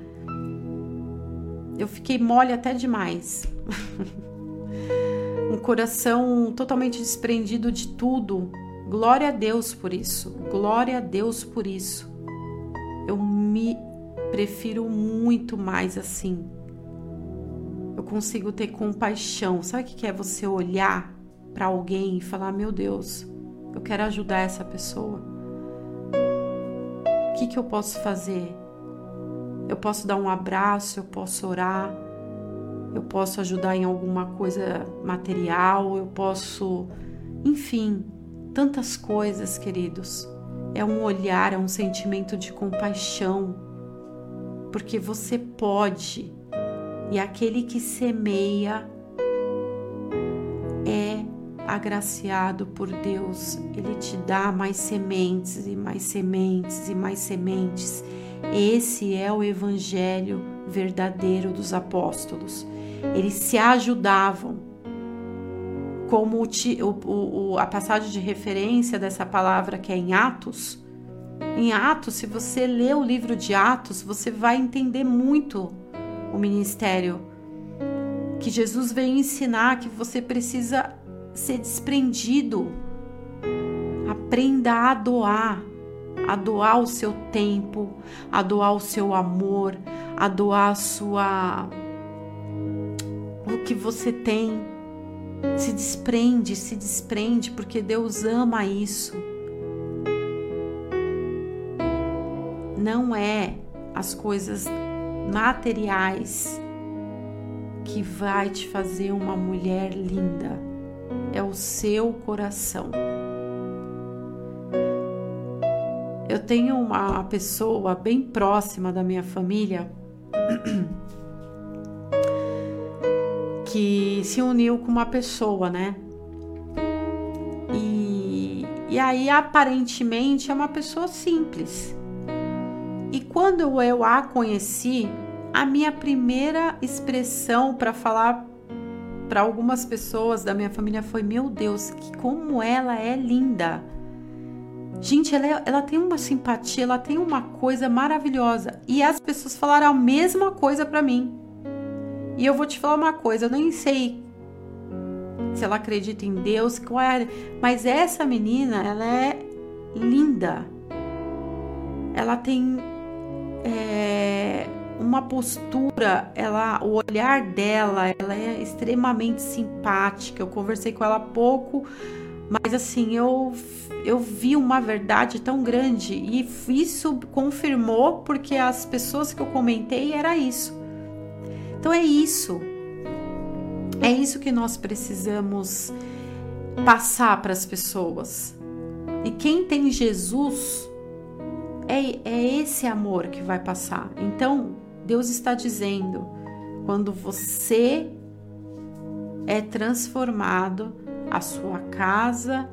Eu fiquei mole até demais. um coração totalmente desprendido de tudo. Glória a Deus por isso. Glória a Deus por isso. Eu me prefiro muito mais assim. Eu consigo ter compaixão. Sabe o que é você olhar para alguém e falar: Meu Deus, eu quero ajudar essa pessoa que, que eu posso fazer? Eu posso dar um abraço, eu posso orar, eu posso ajudar em alguma coisa material, eu posso. Enfim, tantas coisas, queridos. É um olhar, é um sentimento de compaixão, porque você pode, e aquele que semeia agraciado por Deus, Ele te dá mais sementes e mais sementes e mais sementes. Esse é o Evangelho verdadeiro dos apóstolos. Eles se ajudavam. Como o, o, a passagem de referência dessa palavra que é em Atos. Em Atos, se você ler o livro de Atos, você vai entender muito o ministério que Jesus veio ensinar que você precisa ser desprendido. Aprenda a doar, a doar o seu tempo, a doar o seu amor, a doar a sua o que você tem. Se desprende, se desprende, porque Deus ama isso. Não é as coisas materiais que vai te fazer uma mulher linda é o seu coração. Eu tenho uma pessoa bem próxima da minha família que se uniu com uma pessoa, né? E, e aí aparentemente é uma pessoa simples. E quando eu a conheci, a minha primeira expressão para falar para algumas pessoas da minha família foi: Meu Deus, que como ela é linda! Gente, ela, é, ela tem uma simpatia, ela tem uma coisa maravilhosa. E as pessoas falaram a mesma coisa para mim. E eu vou te falar uma coisa, eu nem sei se ela acredita em Deus, qual é, mas essa menina, ela é linda. Ela tem é, uma postura, ela, o olhar dela, ela é extremamente simpática. Eu conversei com ela há pouco, mas assim, eu eu vi uma verdade tão grande e isso confirmou porque as pessoas que eu comentei era isso. Então é isso. É isso que nós precisamos passar para as pessoas. E quem tem Jesus é, é esse amor que vai passar. Então, Deus está dizendo: quando você é transformado, a sua casa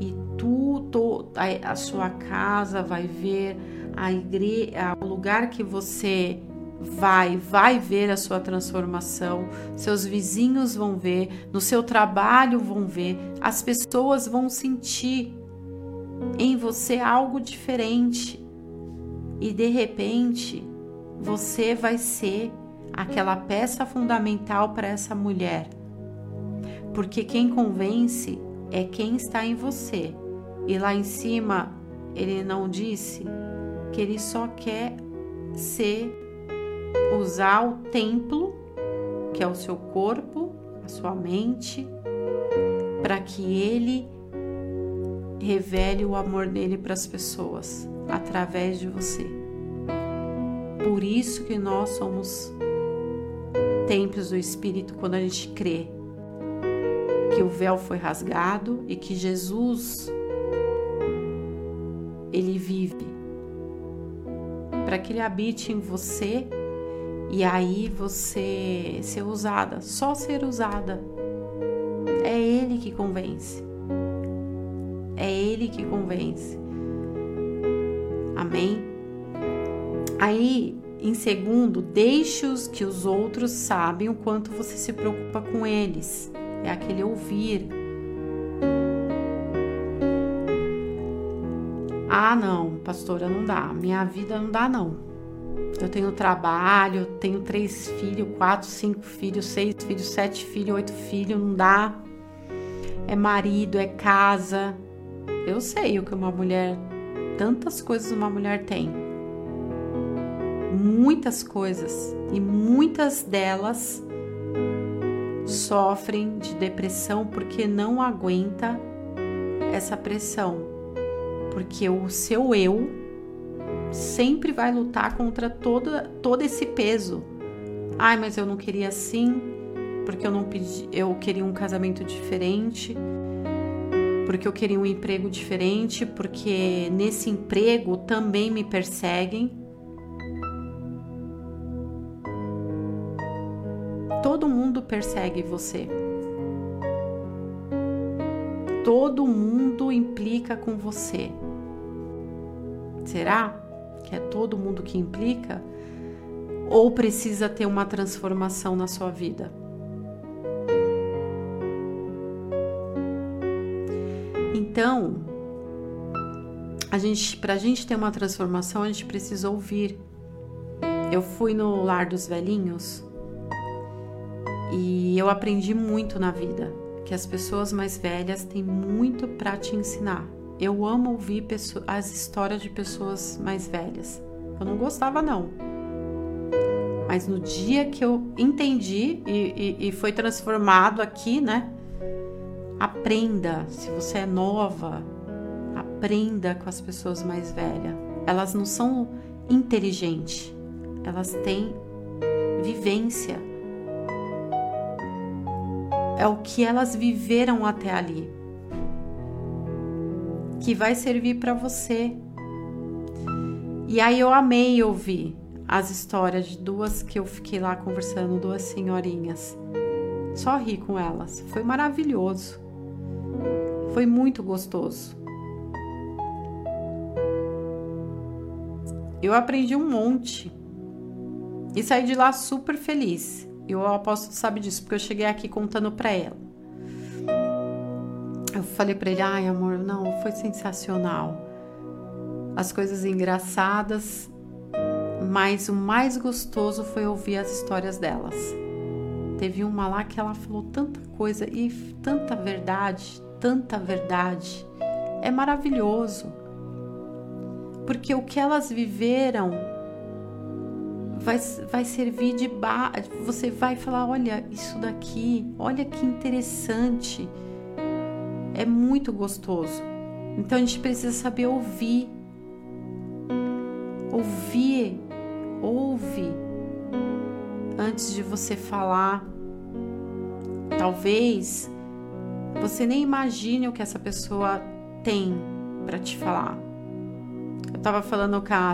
e tu, tu a, a sua casa vai ver a igreja, o lugar que você vai, vai ver a sua transformação, seus vizinhos vão ver, no seu trabalho vão ver, as pessoas vão sentir em você algo diferente. E de repente, você vai ser aquela peça fundamental para essa mulher. Porque quem convence é quem está em você. E lá em cima, ele não disse que ele só quer ser usar o templo, que é o seu corpo, a sua mente, para que ele revele o amor dele para as pessoas através de você. Por isso que nós somos templos do Espírito quando a gente crê que o véu foi rasgado e que Jesus ele vive para que ele habite em você e aí você ser usada, só ser usada. É ele que convence. É ele que convence. Amém? Aí, em segundo, deixe-os que os outros sabem o quanto você se preocupa com eles. É aquele ouvir. Ah, não, pastora, não dá. Minha vida não dá, não. Eu tenho trabalho, tenho três filhos, quatro, cinco filhos, seis filhos, sete filhos, oito filhos, não dá. É marido, é casa. Eu sei o que uma mulher, tantas coisas uma mulher tem. Muitas coisas. E muitas delas sofrem de depressão porque não aguenta essa pressão. Porque o seu eu sempre vai lutar contra todo, todo esse peso. Ai, mas eu não queria assim, porque eu não pedi, eu queria um casamento diferente, porque eu queria um emprego diferente, porque nesse emprego também me perseguem. Mundo persegue você. Todo mundo implica com você. Será? que é todo mundo que implica, ou precisa ter uma transformação na sua vida? Então, a gente, para a gente ter uma transformação, a gente precisa ouvir. Eu fui no lar dos velhinhos e eu aprendi muito na vida, que as pessoas mais velhas têm muito para te ensinar. Eu amo ouvir as histórias de pessoas mais velhas. Eu não gostava, não. Mas no dia que eu entendi e, e, e foi transformado aqui, né? Aprenda. Se você é nova, aprenda com as pessoas mais velhas. Elas não são inteligente, elas têm vivência. É o que elas viveram até ali que vai servir para você. E aí eu amei ouvir as histórias de duas que eu fiquei lá conversando, duas senhorinhas. Só ri com elas. Foi maravilhoso. Foi muito gostoso. Eu aprendi um monte e saí de lá super feliz. E o apóstolo sabe disso, porque eu cheguei aqui contando para ela. Eu falei para ele: ai, amor, não, foi sensacional. As coisas engraçadas, mas o mais gostoso foi ouvir as histórias delas. Teve uma lá que ela falou tanta coisa e tanta verdade, tanta verdade. É maravilhoso. Porque o que elas viveram vai, vai servir de base. Você vai falar: olha, isso daqui, olha que interessante. É muito gostoso. Então a gente precisa saber ouvir. Ouvir, ouve antes de você falar. Talvez você nem imagine o que essa pessoa tem para te falar. Eu tava falando com a,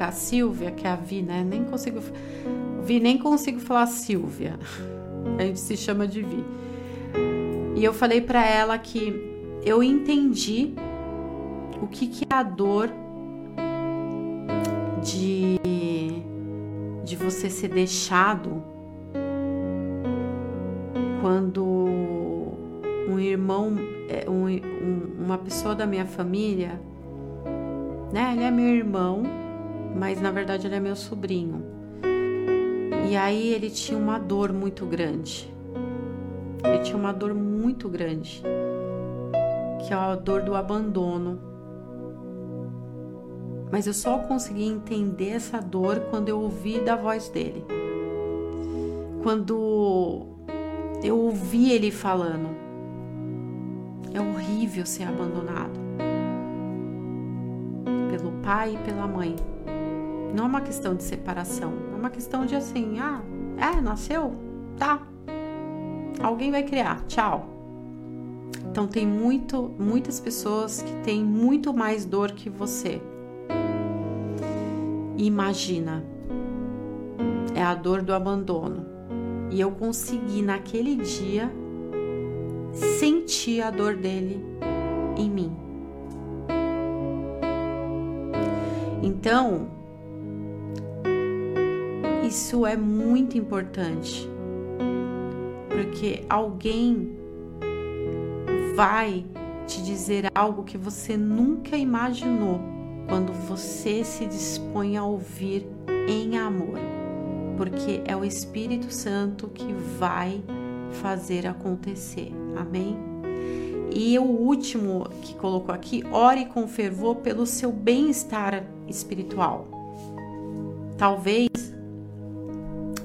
com a Silvia, que é a Vi, né? Nem consigo. Vi, nem consigo falar Silvia. A gente se chama de Vi. E eu falei para ela que eu entendi o que, que é a dor de, de você ser deixado quando um irmão, é, um, um, uma pessoa da minha família, né? Ele é meu irmão, mas na verdade ele é meu sobrinho. E aí ele tinha uma dor muito grande. Ele tinha uma dor muito grande, que é a dor do abandono. Mas eu só consegui entender essa dor quando eu ouvi da voz dele. Quando eu ouvi ele falando. É horrível ser abandonado pelo pai e pela mãe. Não é uma questão de separação, é uma questão de assim, ah, é, nasceu? Tá, alguém vai criar, tchau. Então tem muito, muitas pessoas que têm muito mais dor que você. Imagina, é a dor do abandono. E eu consegui naquele dia sentir a dor dele em mim. Então, isso é muito importante porque alguém vai te dizer algo que você nunca imaginou quando você se dispõe a ouvir em amor, porque é o Espírito Santo que vai fazer acontecer. Amém? E o último que colocou aqui, ore com fervor pelo seu bem-estar espiritual. Talvez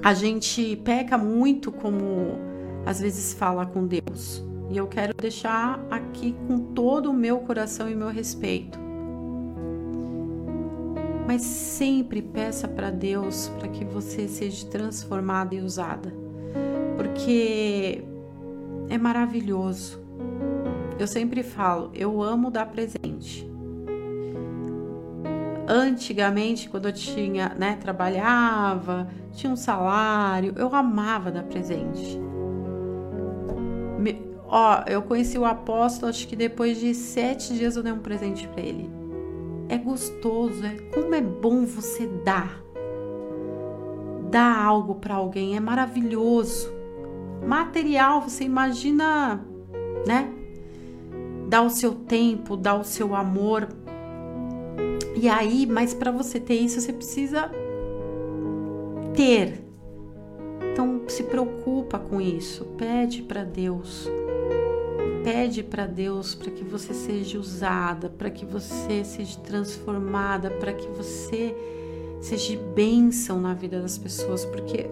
a gente peca muito como às vezes fala com Deus. E eu quero deixar aqui com todo o meu coração e meu respeito. Mas sempre peça para Deus para que você seja transformada e usada. Porque é maravilhoso. Eu sempre falo, eu amo dar presente. Antigamente, quando eu tinha, né, trabalhava, tinha um salário, eu amava dar presente. Ó, eu conheci o apóstolo, acho que depois de sete dias eu dei um presente para ele. É gostoso, é como é bom você dar. Dar algo para alguém é maravilhoso. Material, você imagina, né? Dar o seu tempo, dar o seu amor. E aí, mas para você ter isso, você precisa ter. Então, se preocupa com isso, pede para Deus pede para Deus para que você seja usada, para que você seja transformada, para que você seja bênção na vida das pessoas, porque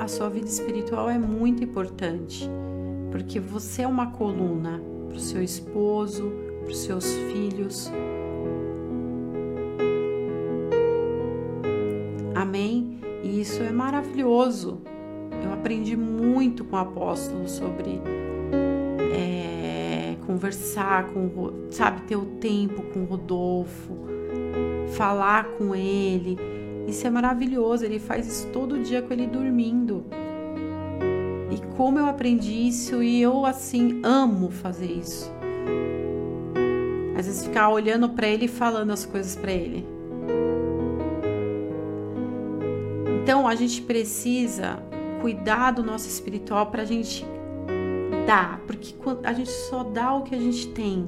a sua vida espiritual é muito importante, porque você é uma coluna para o seu esposo, para os seus filhos. Amém? E isso é maravilhoso. Eu aprendi muito com o apóstolo sobre é, conversar com, sabe, ter o tempo com o Rodolfo, falar com ele. Isso é maravilhoso. Ele faz isso todo dia com ele dormindo. E como eu aprendi isso e eu assim amo fazer isso. Às vezes ficar olhando para ele e falando as coisas para ele. Então a gente precisa cuidar do nosso espiritual para a gente dar, porque a gente só dá o que a gente tem.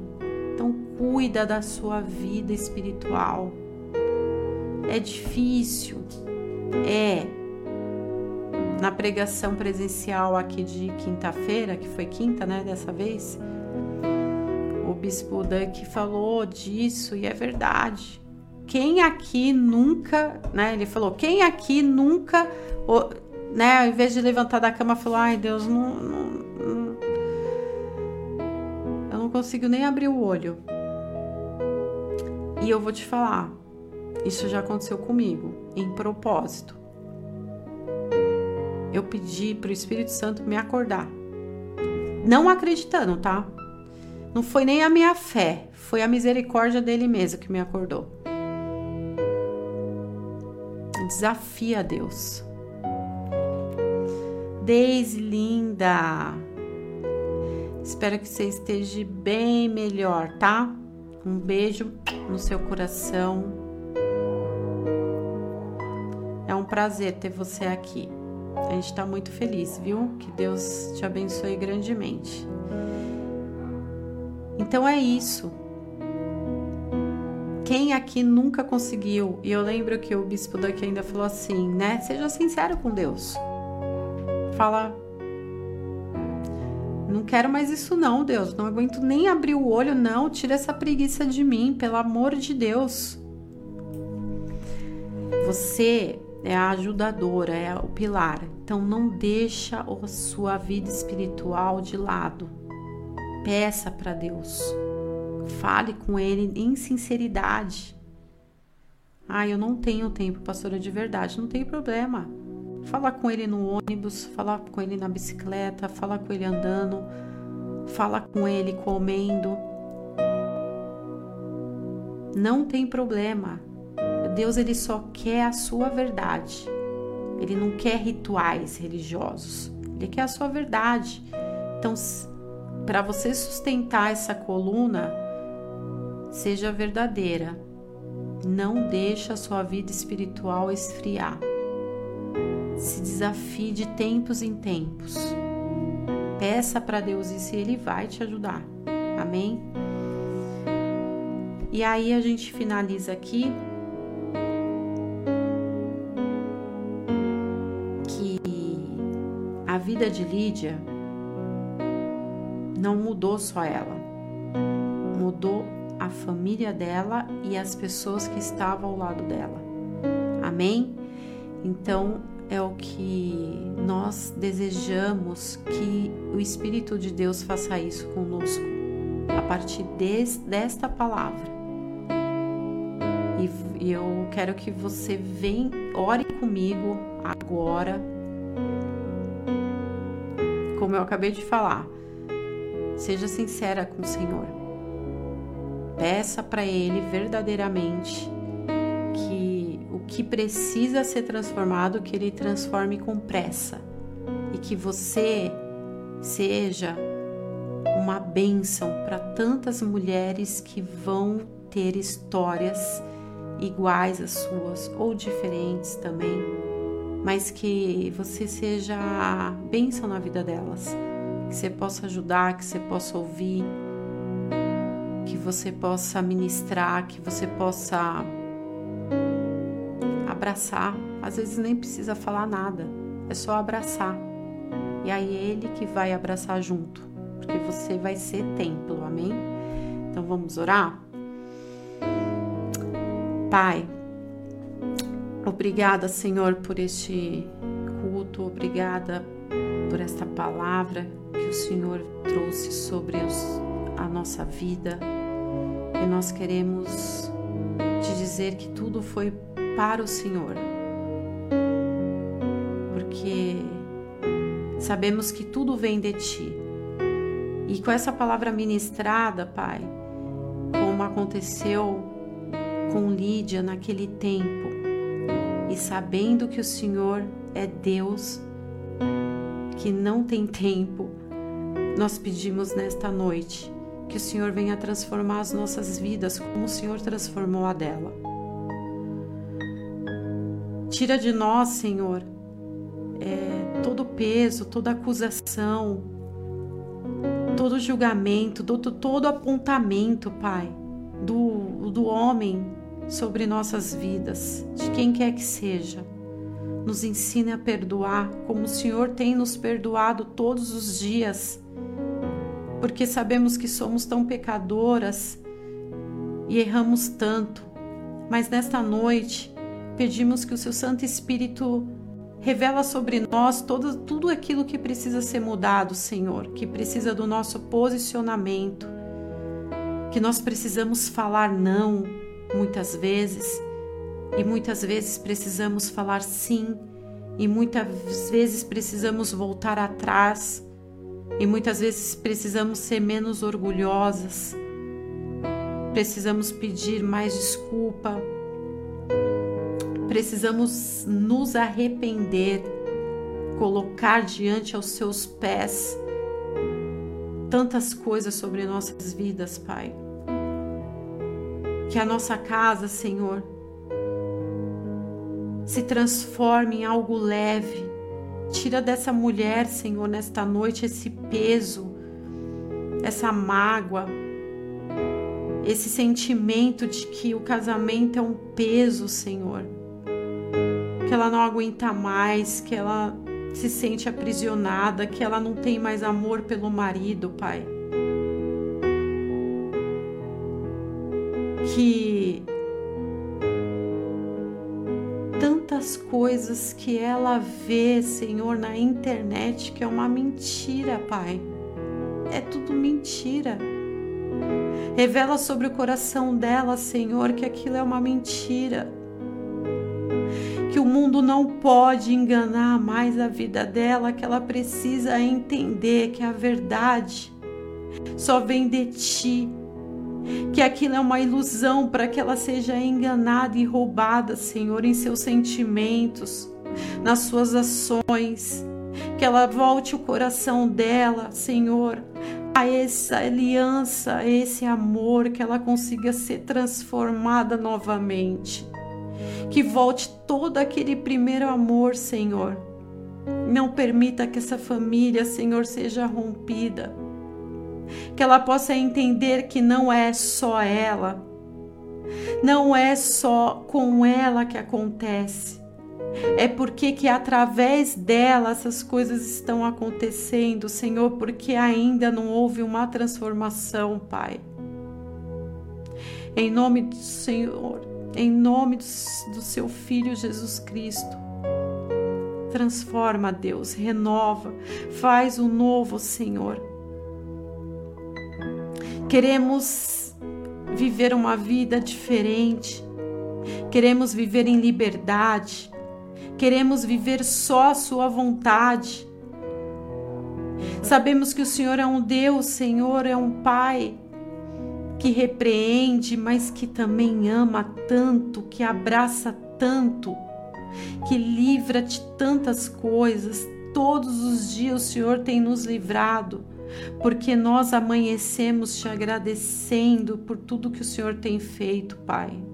Então cuida da sua vida espiritual. É difícil, é. Na pregação presencial aqui de quinta-feira, que foi quinta, né, dessa vez, o bispo Duck falou disso e é verdade quem aqui nunca, né? Ele falou, quem aqui nunca, né? Ao invés de levantar da cama, falou, ai Deus, não, não, não, eu não consigo nem abrir o olho. E eu vou te falar, isso já aconteceu comigo, em propósito. Eu pedi para o Espírito Santo me acordar, não acreditando, tá? Não foi nem a minha fé, foi a misericórdia dele mesmo que me acordou desafia a Deus. Deise linda, espero que você esteja bem melhor, tá? Um beijo no seu coração. É um prazer ter você aqui. A gente está muito feliz, viu? Que Deus te abençoe grandemente. Então é isso. Quem aqui nunca conseguiu? E eu lembro que o bispo daqui ainda falou assim, né? Seja sincero com Deus. Fala, não quero mais isso não, Deus. Não aguento nem abrir o olho, não. Tira essa preguiça de mim, pelo amor de Deus. Você é a ajudadora, é o pilar. Então não deixa a sua vida espiritual de lado. Peça para Deus. Fale com ele em sinceridade. Ah, eu não tenho tempo, pastora, de verdade. Não tem problema. Fala com ele no ônibus, fala com ele na bicicleta, fala com ele andando, fala com ele comendo. Não tem problema. Deus ele só quer a sua verdade. Ele não quer rituais religiosos. Ele quer a sua verdade. Então, para você sustentar essa coluna, Seja verdadeira. Não deixe a sua vida espiritual esfriar. Se desafie de tempos em tempos. Peça para Deus isso e Ele vai te ajudar. Amém? E aí a gente finaliza aqui que a vida de Lídia não mudou só ela, mudou a família dela e as pessoas que estavam ao lado dela. Amém? Então é o que nós desejamos que o Espírito de Deus faça isso conosco a partir des, desta palavra. E eu quero que você venha, ore comigo agora. Como eu acabei de falar, seja sincera com o Senhor. Peça para Ele verdadeiramente que o que precisa ser transformado, que Ele transforme com pressa. E que você seja uma bênção para tantas mulheres que vão ter histórias iguais às suas ou diferentes também, mas que você seja bênção na vida delas, que você possa ajudar, que você possa ouvir você possa ministrar, que você possa abraçar. Às vezes nem precisa falar nada, é só abraçar. E aí é ele que vai abraçar junto, porque você vai ser templo, amém? Então vamos orar? Pai, obrigada, Senhor, por este culto, obrigada por esta palavra que o Senhor trouxe sobre os, a nossa vida. E nós queremos te dizer que tudo foi para o Senhor. porque sabemos que tudo vem de ti. E com essa palavra ministrada, Pai, como aconteceu com Lídia naquele tempo, e sabendo que o Senhor é Deus, que não tem tempo, nós pedimos nesta noite que o Senhor venha transformar as nossas vidas como o Senhor transformou a dela. Tira de nós, Senhor, é, todo peso, toda acusação, todo julgamento, todo, todo apontamento, Pai, do, do homem sobre nossas vidas, de quem quer que seja. Nos ensine a perdoar como o Senhor tem nos perdoado todos os dias, porque sabemos que somos tão pecadoras e erramos tanto. Mas nesta noite, pedimos que o seu Santo Espírito revela sobre nós todo, tudo aquilo que precisa ser mudado, Senhor, que precisa do nosso posicionamento, que nós precisamos falar não muitas vezes e muitas vezes precisamos falar sim, e muitas vezes precisamos voltar atrás, e muitas vezes precisamos ser menos orgulhosas, precisamos pedir mais desculpa, precisamos nos arrepender, colocar diante aos seus pés tantas coisas sobre nossas vidas, Pai. Que a nossa casa, Senhor, se transforme em algo leve. Tira dessa mulher, Senhor, nesta noite esse peso, essa mágoa, esse sentimento de que o casamento é um peso, Senhor. Que ela não aguenta mais, que ela se sente aprisionada, que ela não tem mais amor pelo marido, Pai. Que tantas coisas que ela vê, Senhor, na internet que é uma mentira, Pai. É tudo mentira. Revela sobre o coração dela, Senhor, que aquilo é uma mentira. Que o mundo não pode enganar mais a vida dela, que ela precisa entender que a verdade só vem de ti que aquilo é uma ilusão para que ela seja enganada e roubada, Senhor, em seus sentimentos, nas suas ações, que ela volte o coração dela, Senhor, a essa aliança, a esse amor, que ela consiga ser transformada novamente. Que volte todo aquele primeiro amor, Senhor. Não permita que essa família, Senhor, seja rompida que ela possa entender que não é só ela, não é só com ela que acontece. É porque que através dela essas coisas estão acontecendo, Senhor, porque ainda não houve uma transformação, Pai. Em nome do Senhor, em nome do, seu Filho Jesus Cristo, transforma, Deus, renova, faz o novo, Senhor. Queremos viver uma vida diferente. Queremos viver em liberdade. Queremos viver só a Sua vontade. Sabemos que o Senhor é um Deus, Senhor é um Pai que repreende, mas que também ama tanto, que abraça tanto, que livra de tantas coisas. Todos os dias o Senhor tem nos livrado porque nós amanhecemos te agradecendo por tudo que o Senhor tem feito, Pai.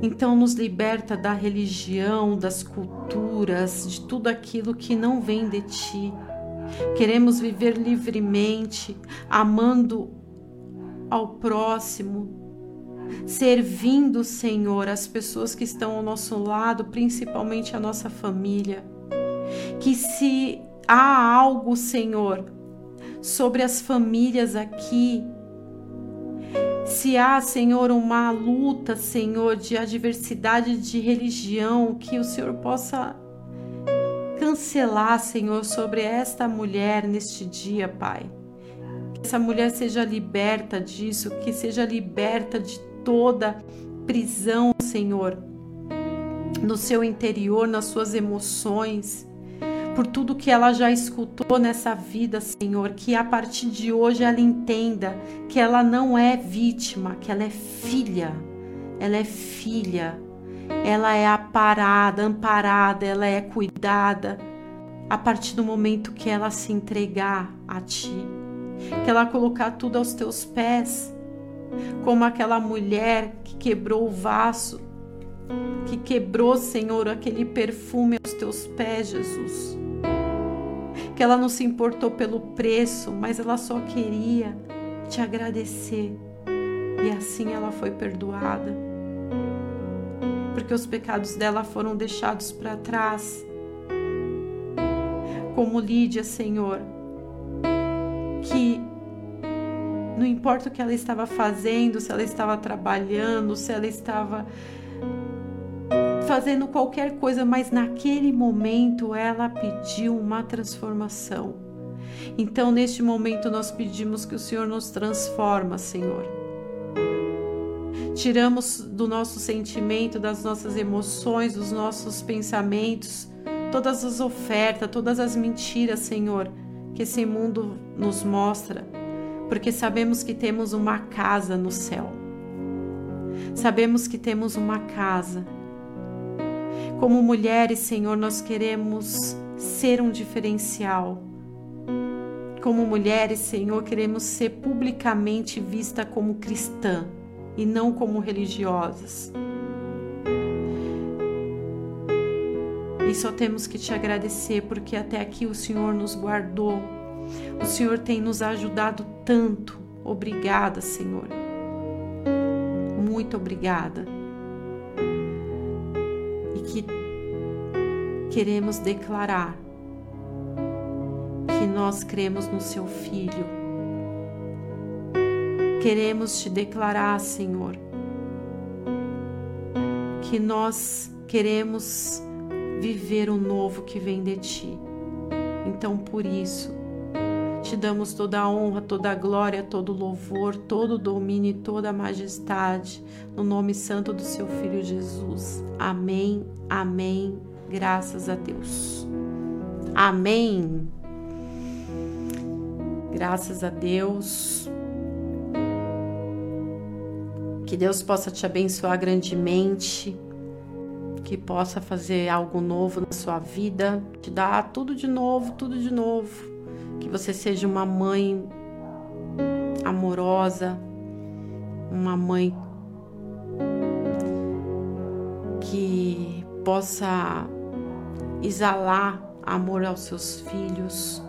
Então, nos liberta da religião, das culturas, de tudo aquilo que não vem de ti. Queremos viver livremente, amando ao próximo, servindo, Senhor, as pessoas que estão ao nosso lado, principalmente a nossa família. Que se há algo, Senhor, sobre as famílias aqui. Se há, Senhor, uma luta, Senhor, de adversidade de religião, que o Senhor possa cancelar, Senhor, sobre esta mulher neste dia, Pai. Que essa mulher seja liberta disso, que seja liberta de toda prisão, Senhor, no seu interior, nas suas emoções, por tudo que ela já escutou nessa vida, Senhor, que a partir de hoje ela entenda que ela não é vítima, que ela é filha. Ela é filha. Ela é aparada, amparada, ela é cuidada a partir do momento que ela se entregar a ti, que ela colocar tudo aos teus pés, como aquela mulher que quebrou o vaso que quebrou, Senhor, aquele perfume aos teus pés, Jesus. Que ela não se importou pelo preço, mas ela só queria te agradecer. E assim ela foi perdoada. Porque os pecados dela foram deixados para trás. Como Lídia, Senhor, que não importa o que ela estava fazendo, se ela estava trabalhando, se ela estava fazendo qualquer coisa, mas naquele momento ela pediu uma transformação. Então, neste momento, nós pedimos que o Senhor nos transforma, Senhor. Tiramos do nosso sentimento, das nossas emoções, dos nossos pensamentos, todas as ofertas, todas as mentiras, Senhor, que esse mundo nos mostra, porque sabemos que temos uma casa no céu. Sabemos que temos uma casa como mulheres, Senhor, nós queremos ser um diferencial. Como mulheres, Senhor, queremos ser publicamente vista como cristã e não como religiosas. E só temos que te agradecer porque até aqui o Senhor nos guardou. O Senhor tem nos ajudado tanto. Obrigada, Senhor. Muito obrigada. Que queremos declarar que nós cremos no Seu Filho. Queremos te declarar, Senhor, que nós queremos viver o novo que vem de Ti. Então, por isso, te damos toda a honra, toda a glória, todo o louvor, todo o domínio e toda a majestade, no nome santo do seu Filho Jesus. Amém, amém, graças a Deus. Amém. Graças a Deus. Que Deus possa te abençoar grandemente, que possa fazer algo novo na sua vida, te dar tudo de novo, tudo de novo que você seja uma mãe amorosa, uma mãe que possa exalar amor aos seus filhos.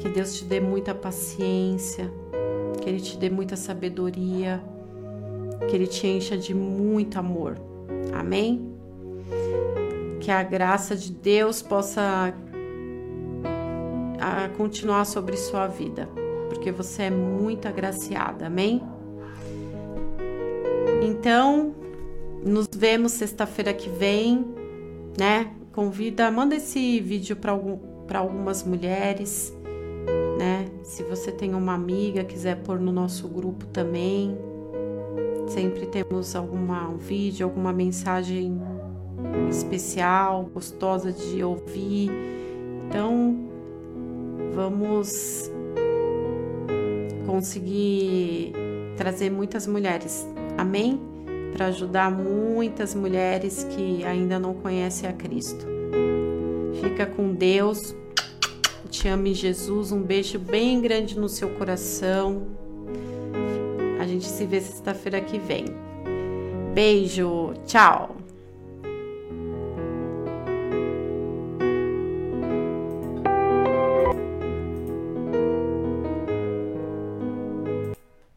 Que Deus te dê muita paciência, que Ele te dê muita sabedoria, que Ele te encha de muito amor. Amém? Que a graça de Deus possa a continuar sobre sua vida, porque você é muito agraciada, amém? Então, nos vemos sexta-feira que vem, né? Convida, manda esse vídeo para algum, algumas mulheres, né? Se você tem uma amiga, quiser pôr no nosso grupo também. Sempre temos alguma um vídeo, alguma mensagem especial, gostosa de ouvir. Então, vamos conseguir trazer muitas mulheres, amém? Para ajudar muitas mulheres que ainda não conhecem a Cristo. Fica com Deus. te amo em Jesus. Um beijo bem grande no seu coração. A gente se vê sexta-feira que vem. Beijo, tchau.